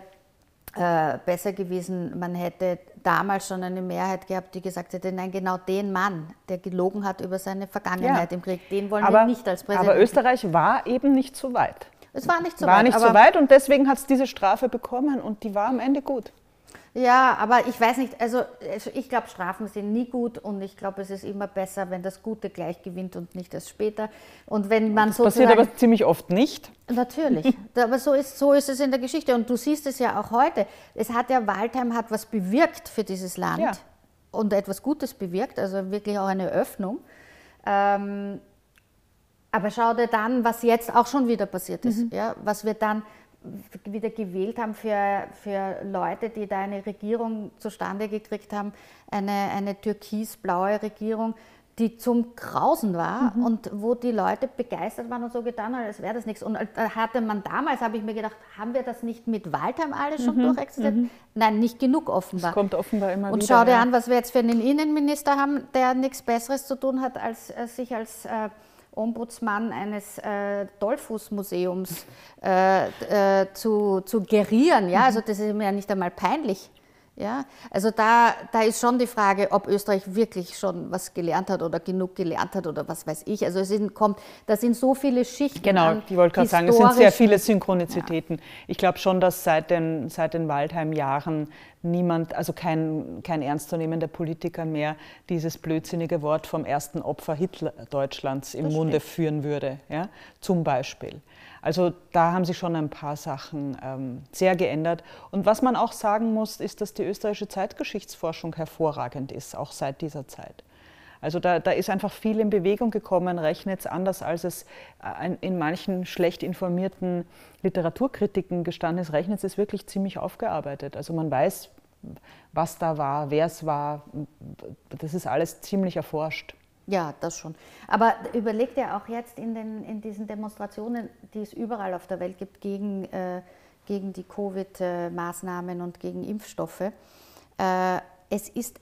äh, besser gewesen, man hätte damals schon eine Mehrheit gehabt, die gesagt hätte, nein, genau den Mann, der gelogen hat über seine Vergangenheit im Krieg, den wollen aber, wir nicht als Präsident. Aber Österreich war eben nicht so weit. Es war nicht so war weit. War nicht so weit und deswegen hat es diese Strafe bekommen und die war am Ende gut. Ja, aber ich weiß nicht, also, also ich glaube, Strafen sind nie gut und ich glaube, es ist immer besser, wenn das Gute gleich gewinnt und nicht erst später. Und wenn man das passiert aber ziemlich oft nicht. Natürlich, aber so ist, so ist es in der Geschichte und du siehst es ja auch heute. Es hat ja, Waldheim hat was bewirkt für dieses Land ja. und etwas Gutes bewirkt, also wirklich auch eine Öffnung. Ähm, aber schau dir dann, was jetzt auch schon wieder passiert ist, mhm. ja, was wir dann wieder gewählt haben für, für Leute, die da eine Regierung zustande gekriegt haben, eine, eine türkis-blaue Regierung, die zum Grausen war mhm. und wo die Leute begeistert waren und so getan haben, als wäre das nichts. Und da hatte man damals, habe ich mir gedacht, haben wir das nicht mit Waldheim alles schon mhm. durchexerziert? Mhm. Nein, nicht genug offenbar. Das kommt offenbar immer und wieder. Und schau dir ja. an, was wir jetzt für einen Innenminister haben, der nichts Besseres zu tun hat, als äh, sich als äh, Ombudsmann eines äh, Dollfußmuseums äh, äh, zu, zu gerieren. Ja? Also das ist mir ja nicht einmal peinlich. Ja? Also da, da ist schon die Frage, ob Österreich wirklich schon was gelernt hat oder genug gelernt hat oder was weiß ich. Also es sind, kommt, da sind so viele Schichten. Genau, ich wollte gerade sagen, es sind sehr viele Synchronizitäten. Ja. Ich glaube schon, dass seit den, seit den Waldheim-Jahren niemand, also kein, kein ernstzunehmender Politiker mehr dieses blödsinnige Wort vom ersten Opfer Hitler Deutschlands im das Munde stimmt. führen würde, ja, zum Beispiel. Also da haben sich schon ein paar Sachen ähm, sehr geändert. Und was man auch sagen muss, ist, dass die österreichische Zeitgeschichtsforschung hervorragend ist, auch seit dieser Zeit. Also da, da ist einfach viel in Bewegung gekommen, Rechnitz anders als es äh, in manchen schlecht informierten Literaturkritiken gestanden ist. Rechnitz ist wirklich ziemlich aufgearbeitet. Also man weiß, was da war, wer es war. Das ist alles ziemlich erforscht. Ja, das schon. Aber überlegt ja auch jetzt in, den, in diesen Demonstrationen, die es überall auf der Welt gibt gegen, äh, gegen die Covid-Maßnahmen und gegen Impfstoffe. Äh, es ist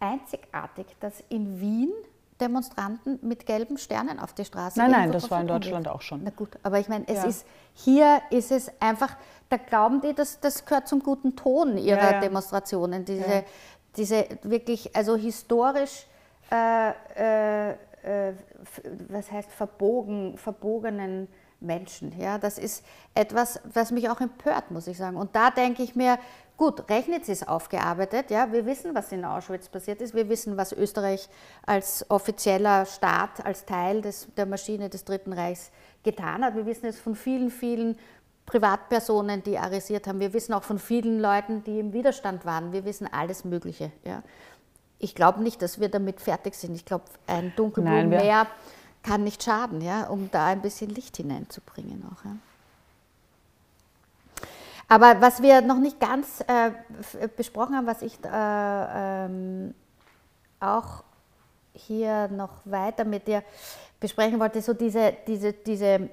einzigartig, dass in Wien Demonstranten mit gelben Sternen auf die Straße Nein, nein, das war in Deutschland auch schon. Na gut, aber ich meine, es ja. ist hier ist es einfach, da glauben die, dass das gehört zum guten Ton ihrer ja, ja. Demonstrationen, diese, diese wirklich, also historisch äh, äh, äh, was heißt verbogen, verbogenen Menschen. Ja, das ist etwas, was mich auch empört, muss ich sagen. Und da denke ich mir, gut, Rechnitz ist aufgearbeitet. Ja, wir wissen, was in Auschwitz passiert ist. Wir wissen, was Österreich als offizieller Staat, als Teil des, der Maschine des Dritten Reichs getan hat. Wir wissen es von vielen, vielen Privatpersonen, die arisiert haben. Wir wissen auch von vielen Leuten, die im Widerstand waren. Wir wissen alles Mögliche. Ja ich glaube nicht, dass wir damit fertig sind. Ich glaube, ein Dunkelblumenmeer kann nicht schaden, ja, um da ein bisschen Licht hineinzubringen auch. Ja. Aber was wir noch nicht ganz äh, besprochen haben, was ich äh, ähm, auch hier noch weiter mit dir besprechen wollte, so diese, diese, diese,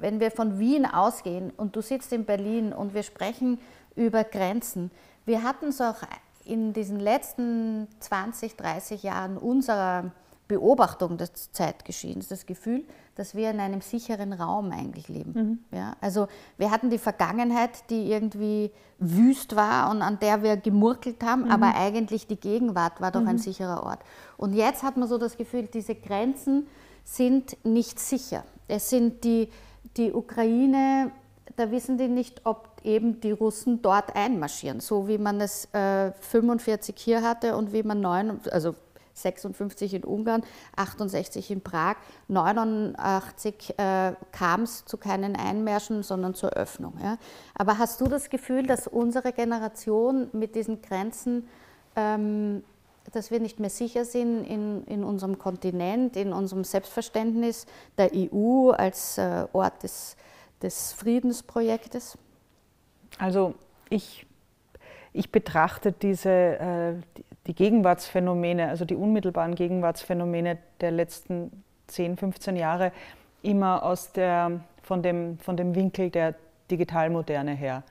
wenn wir von Wien ausgehen und du sitzt in Berlin und wir sprechen über Grenzen, wir hatten es auch in diesen letzten 20, 30 Jahren unserer Beobachtung des Zeitgeschehens das Gefühl, dass wir in einem sicheren Raum eigentlich leben. Mhm. Ja, also wir hatten die Vergangenheit, die irgendwie wüst war und an der wir gemurkelt haben, mhm. aber eigentlich die Gegenwart war doch mhm. ein sicherer Ort. Und jetzt hat man so das Gefühl, diese Grenzen sind nicht sicher. Es sind die, die Ukraine da wissen die nicht, ob eben die Russen dort einmarschieren, so wie man es äh, 45 hier hatte und wie man 9, also 56 in Ungarn, 68 in Prag, 89 äh, kam es zu keinen Einmärschen, sondern zur Öffnung. Ja. Aber hast du das Gefühl, dass unsere Generation mit diesen Grenzen, ähm, dass wir nicht mehr sicher sind in, in unserem Kontinent, in unserem Selbstverständnis der EU als äh, Ort des des Friedensprojektes? Also ich, ich betrachte diese, äh, die Gegenwartsphänomene, also die unmittelbaren Gegenwartsphänomene der letzten 10, 15 Jahre immer aus der, von, dem, von dem Winkel der Digitalmoderne her.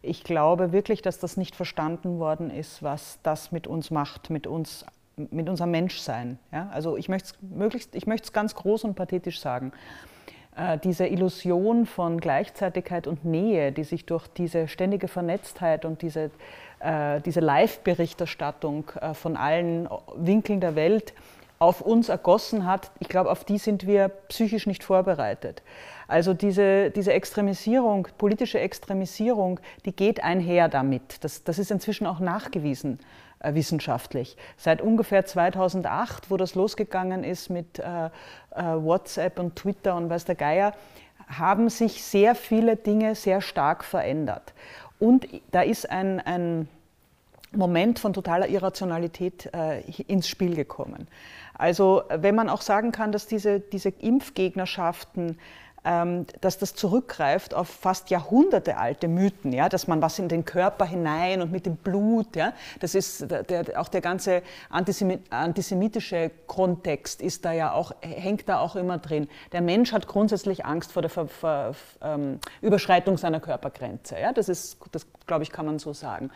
Ich glaube wirklich, dass das nicht verstanden worden ist, was das mit uns macht, mit uns, mit unserem Menschsein. Ja? Also ich möchte es ganz groß und pathetisch sagen. Äh, diese Illusion von Gleichzeitigkeit und Nähe, die sich durch diese ständige Vernetztheit und diese, äh, diese Live-Berichterstattung äh, von allen Winkeln der Welt auf uns ergossen hat, ich glaube, auf die sind wir psychisch nicht vorbereitet. Also diese, diese Extremisierung, politische Extremisierung, die geht einher damit. Das, das ist inzwischen auch nachgewiesen wissenschaftlich. Seit ungefähr 2008, wo das losgegangen ist mit äh, äh, WhatsApp und Twitter und weiß der Geier, haben sich sehr viele Dinge sehr stark verändert. Und da ist ein, ein Moment von totaler Irrationalität äh, ins Spiel gekommen. Also wenn man auch sagen kann, dass diese, diese Impfgegnerschaften dass das zurückgreift auf fast jahrhundertealte Mythen, ja, dass man was in den Körper hinein und mit dem Blut, ja, das ist der, auch der ganze antisemitische Kontext ist da ja auch, hängt da auch immer drin. Der Mensch hat grundsätzlich Angst vor der Ver, Ver, ähm, Überschreitung seiner Körpergrenze, ja, das ist, das glaube ich, kann man so sagen.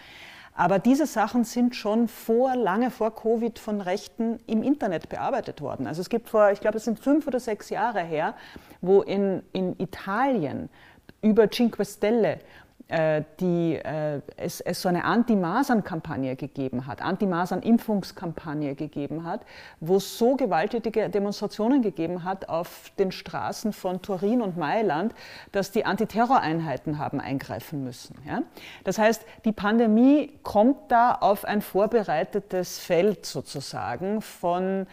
Aber diese Sachen sind schon vor, lange vor Covid von Rechten im Internet bearbeitet worden. Also es gibt vor, ich glaube, es sind fünf oder sechs Jahre her, wo in, in Italien über Cinque Stelle die, äh, es, es so eine Anti-Masern-Kampagne gegeben hat, Anti-Masern-Impfungskampagne gegeben hat, wo es so gewalttätige Demonstrationen gegeben hat auf den Straßen von Turin und Mailand, dass die Antiterroreinheiten haben eingreifen müssen. Ja? Das heißt, die Pandemie kommt da auf ein vorbereitetes Feld sozusagen von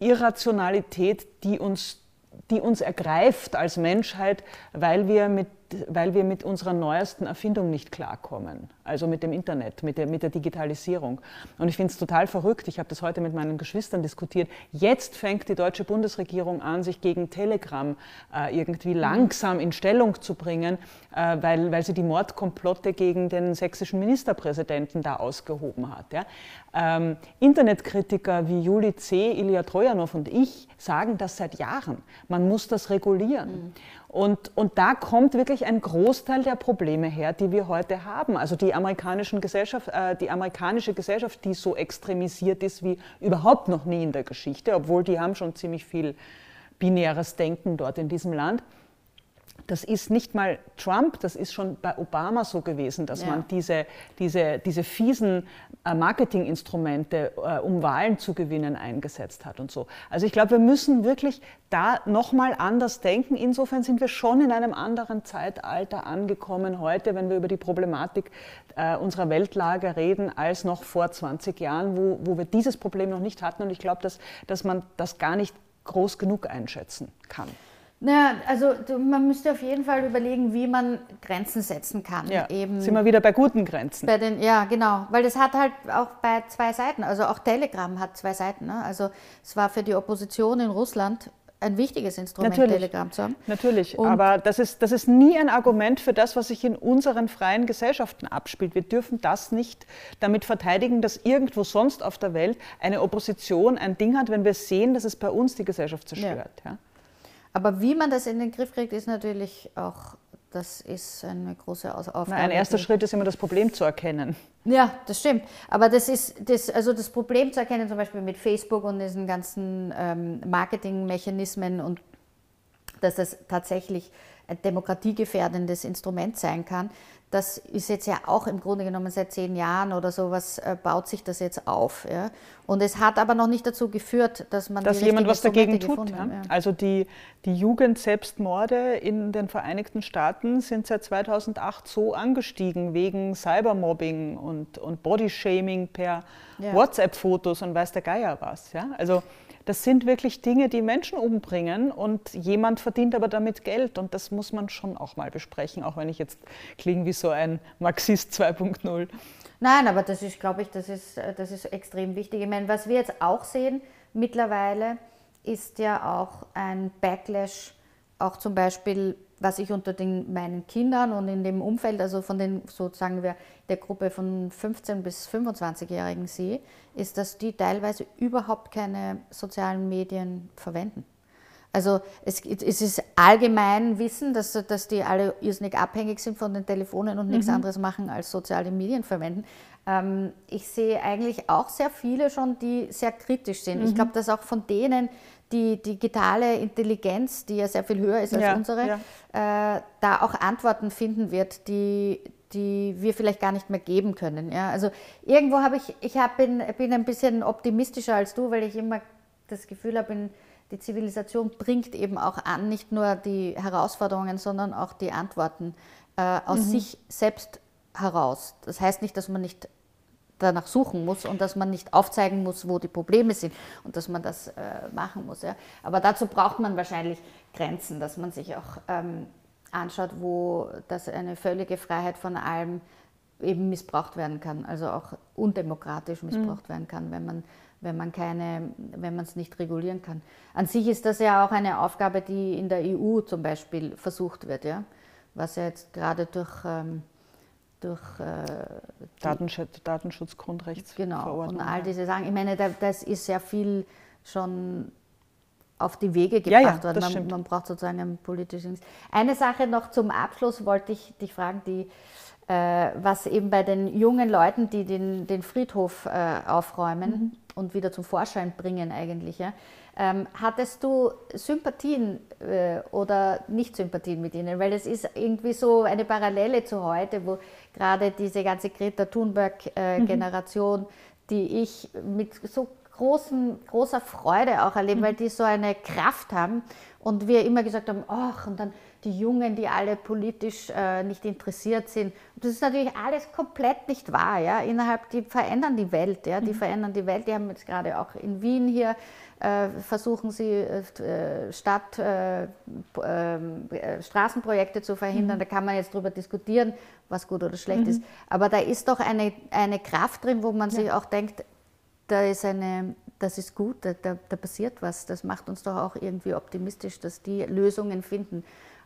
Irrationalität, die uns die uns ergreift als Menschheit, weil wir mit weil wir mit unserer neuesten Erfindung nicht klarkommen, also mit dem Internet, mit der, mit der Digitalisierung. Und ich finde es total verrückt, ich habe das heute mit meinen Geschwistern diskutiert, jetzt fängt die deutsche Bundesregierung an, sich gegen Telegram äh, irgendwie mhm. langsam in Stellung zu bringen, äh, weil, weil sie die Mordkomplotte gegen den sächsischen Ministerpräsidenten da ausgehoben hat. Ja. Ähm, Internetkritiker wie Juli C., Ilya Trojanow und ich sagen das seit Jahren. Man muss das regulieren. Mhm. Und, und da kommt wirklich ein Großteil der Probleme her, die wir heute haben. Also die, amerikanischen Gesellschaft, äh, die amerikanische Gesellschaft, die so extremisiert ist wie überhaupt noch nie in der Geschichte, obwohl die haben schon ziemlich viel binäres Denken dort in diesem Land. Das ist nicht mal Trump, das ist schon bei Obama so gewesen, dass ja. man diese, diese, diese fiesen äh, Marketinginstrumente, äh, um Wahlen zu gewinnen, eingesetzt hat und so. Also ich glaube, wir müssen wirklich da nochmal anders denken. Insofern sind wir schon in einem anderen Zeitalter angekommen heute, wenn wir über die Problematik äh, unserer Weltlage reden, als noch vor 20 Jahren, wo, wo wir dieses Problem noch nicht hatten. Und ich glaube, dass, dass man das gar nicht groß genug einschätzen kann. Naja, also man müsste auf jeden Fall überlegen, wie man Grenzen setzen kann. Ja, Eben sind wir wieder bei guten Grenzen. Bei den, ja, genau, weil das hat halt auch bei zwei Seiten, also auch Telegram hat zwei Seiten. Ne? Also es war für die Opposition in Russland ein wichtiges Instrument, Natürlich. Telegram zu haben. Natürlich, Und aber das ist, das ist nie ein Argument für das, was sich in unseren freien Gesellschaften abspielt. Wir dürfen das nicht damit verteidigen, dass irgendwo sonst auf der Welt eine Opposition ein Ding hat, wenn wir sehen, dass es bei uns die Gesellschaft zerstört. Ja. Ja? Aber wie man das in den Griff kriegt, ist natürlich auch, das ist eine große Aufgabe. ein erster Schritt ist immer das Problem zu erkennen. Ja, das stimmt. Aber das ist das, also das Problem zu erkennen, zum Beispiel mit Facebook und diesen ganzen ähm, Marketingmechanismen und dass das tatsächlich ein demokratiegefährdendes Instrument sein kann, das ist jetzt ja auch im Grunde genommen seit zehn Jahren oder sowas, äh, baut sich das jetzt auf. Ja? Und es hat aber noch nicht dazu geführt, dass man. Dass jemand was dagegen tut. Ja? Ja. Also die, die Jugendselbstmorde in den Vereinigten Staaten sind seit 2008 so angestiegen wegen Cybermobbing und, und Bodyshaming per WhatsApp-Fotos und weiß der Geier was. Ja? Also das sind wirklich Dinge, die Menschen umbringen und jemand verdient aber damit Geld und das muss man schon auch mal besprechen, auch wenn ich jetzt klinge wie so ein Marxist 2.0. Nein, aber das ist, glaube ich, das ist, das ist extrem wichtig. Ich meine, was wir jetzt auch sehen mittlerweile, ist ja auch ein Backlash, auch zum Beispiel was ich unter den, meinen Kindern und in dem Umfeld, also von den sozusagen wir der Gruppe von 15 bis 25-Jährigen sehe, ist, dass die teilweise überhaupt keine sozialen Medien verwenden. Also es, es ist allgemein Wissen, dass, dass die alle irrsinnig abhängig sind von den Telefonen und mhm. nichts anderes machen als soziale Medien verwenden. Ähm, ich sehe eigentlich auch sehr viele schon, die sehr kritisch sind. Mhm. Ich glaube, dass auch von denen die digitale Intelligenz, die ja sehr viel höher ist als ja, unsere, ja. Äh, da auch Antworten finden wird, die, die wir vielleicht gar nicht mehr geben können. Ja? Also irgendwo habe ich, ich hab, bin, bin ein bisschen optimistischer als du, weil ich immer das Gefühl habe, die Zivilisation bringt eben auch an, nicht nur die Herausforderungen, sondern auch die Antworten äh, aus mhm. sich selbst heraus. Das heißt nicht, dass man nicht danach suchen muss und dass man nicht aufzeigen muss, wo die Probleme sind und dass man das äh, machen muss. Ja. Aber dazu braucht man wahrscheinlich Grenzen, dass man sich auch ähm, anschaut, wo das eine völlige Freiheit von allem eben missbraucht werden kann, also auch undemokratisch missbraucht mhm. werden kann, wenn man wenn man keine, wenn man es nicht regulieren kann. An sich ist das ja auch eine Aufgabe, die in der EU zum Beispiel versucht wird, ja, was ja jetzt gerade durch ähm, durch äh, Datenschutz, Datenschutz Grundrechtsverordnung. Genau, und all diese Sachen. Ich meine, das ist sehr viel schon auf die Wege gebracht ja, ja, worden. Man, man, braucht sozusagen ein politisches. Eine Sache noch zum Abschluss wollte ich dich fragen, die, äh, was eben bei den jungen Leuten, die den, den Friedhof äh, aufräumen mhm. und wieder zum Vorschein bringen eigentlich. Ja? Ähm, hattest du Sympathien äh, oder nicht Sympathien mit ihnen? Weil es ist irgendwie so eine Parallele zu heute, wo gerade diese ganze Greta Thunberg-Generation, äh, mhm. die ich mit so großen, großer Freude auch erlebe, mhm. weil die so eine Kraft haben und wir immer gesagt haben, ach, und dann die Jungen, die alle politisch äh, nicht interessiert sind. Und das ist natürlich alles komplett nicht wahr. Ja? Innerhalb, die verändern die Welt. Ja? Die mhm. verändern die Welt. Die haben jetzt gerade auch in Wien hier, versuchen sie äh, Stadt, äh, ähm, äh, Straßenprojekte zu verhindern. Mhm. Da kann man jetzt darüber diskutieren, was gut oder schlecht mhm. ist. Aber da ist doch eine, eine Kraft drin, wo man ja. sich auch denkt, da ist eine, das ist gut, da, da, da, passiert was. Das macht uns doch auch irgendwie optimistisch, dass die Lösungen finden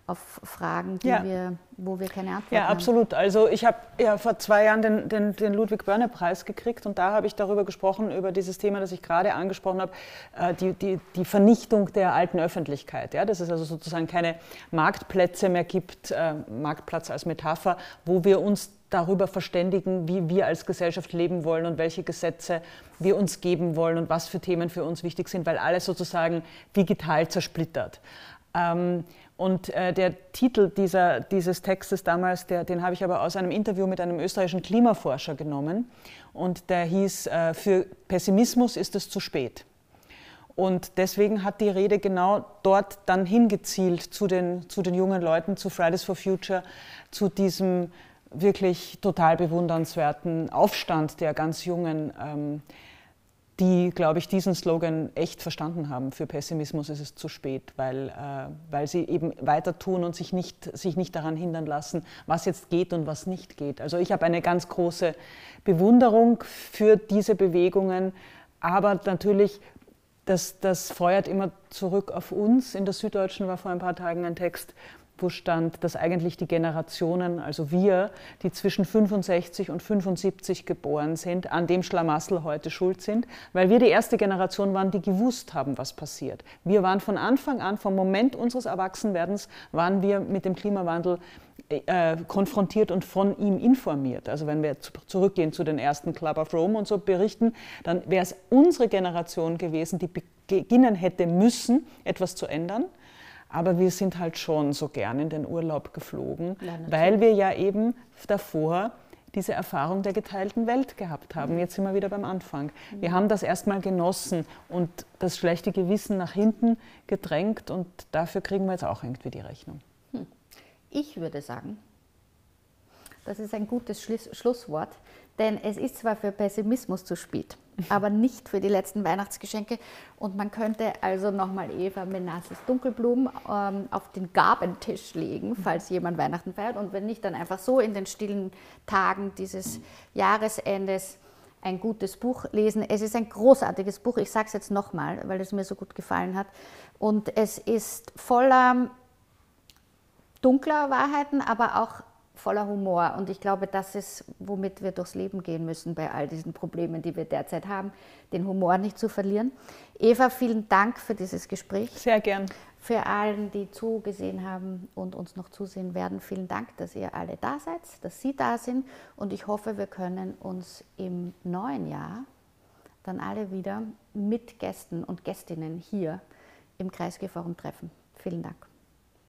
auf Fragen, ja. wir, wo wir keine Antwort ja, haben. Ja, absolut. Also ich habe ja vor zwei Jahren den, den, den Ludwig-Börne-Preis gekriegt und da habe ich darüber gesprochen, über dieses Thema, das ich gerade angesprochen habe, äh, die, die, die Vernichtung der alten Öffentlichkeit. Ja? Dass es also sozusagen keine Marktplätze mehr gibt, äh, Marktplatz als Metapher, wo wir uns darüber verständigen, wie wir als Gesellschaft leben wollen und welche Gesetze wir uns geben wollen und was für Themen für uns wichtig sind, weil alles sozusagen digital zersplittert. Ähm, und äh, der Titel dieser, dieses Textes damals, der, den habe ich aber aus einem Interview mit einem österreichischen Klimaforscher genommen. Und der hieß, äh, für Pessimismus ist es zu spät. Und deswegen hat die Rede genau dort dann hingezielt zu den, zu den jungen Leuten, zu Fridays for Future, zu diesem wirklich total bewundernswerten Aufstand der ganz Jungen. Ähm, die, glaube ich, diesen Slogan echt verstanden haben. Für Pessimismus ist es zu spät, weil, äh, weil sie eben weiter tun und sich nicht, sich nicht daran hindern lassen, was jetzt geht und was nicht geht. Also ich habe eine ganz große Bewunderung für diese Bewegungen, aber natürlich, das, das feuert immer zurück auf uns. In der Süddeutschen war vor ein paar Tagen ein Text, wo stand, dass eigentlich die Generationen, also wir, die zwischen 65 und 75 geboren sind, an dem Schlamassel heute schuld sind, weil wir die erste Generation waren, die gewusst haben, was passiert. Wir waren von Anfang an, vom Moment unseres Erwachsenwerdens, waren wir mit dem Klimawandel äh, konfrontiert und von ihm informiert. Also wenn wir zurückgehen zu den ersten Club of Rome und so berichten, dann wäre es unsere Generation gewesen, die beginnen hätte müssen, etwas zu ändern. Aber wir sind halt schon so gern in den Urlaub geflogen, ja, weil wir ja eben davor diese Erfahrung der geteilten Welt gehabt haben. Jetzt sind wir wieder beim Anfang. Wir haben das erstmal genossen und das schlechte Gewissen nach hinten gedrängt und dafür kriegen wir jetzt auch irgendwie die Rechnung. Hm. Ich würde sagen, das ist ein gutes Schlusswort, denn es ist zwar für Pessimismus zu spät, aber nicht für die letzten Weihnachtsgeschenke. Und man könnte also nochmal Eva Menasses Dunkelblumen ähm, auf den Gabentisch legen, falls jemand Weihnachten feiert. Und wenn nicht, dann einfach so in den stillen Tagen dieses Jahresendes ein gutes Buch lesen. Es ist ein großartiges Buch. Ich sage es jetzt nochmal, weil es mir so gut gefallen hat. Und es ist voller dunkler Wahrheiten, aber auch voller Humor. Und ich glaube, das ist, womit wir durchs Leben gehen müssen bei all diesen Problemen, die wir derzeit haben, den Humor nicht zu verlieren. Eva, vielen Dank für dieses Gespräch. Sehr gern. Für allen, die zugesehen haben und uns noch zusehen werden, vielen Dank, dass ihr alle da seid, dass Sie da sind. Und ich hoffe, wir können uns im neuen Jahr dann alle wieder mit Gästen und Gästinnen hier im Kreisgeforum treffen. Vielen Dank.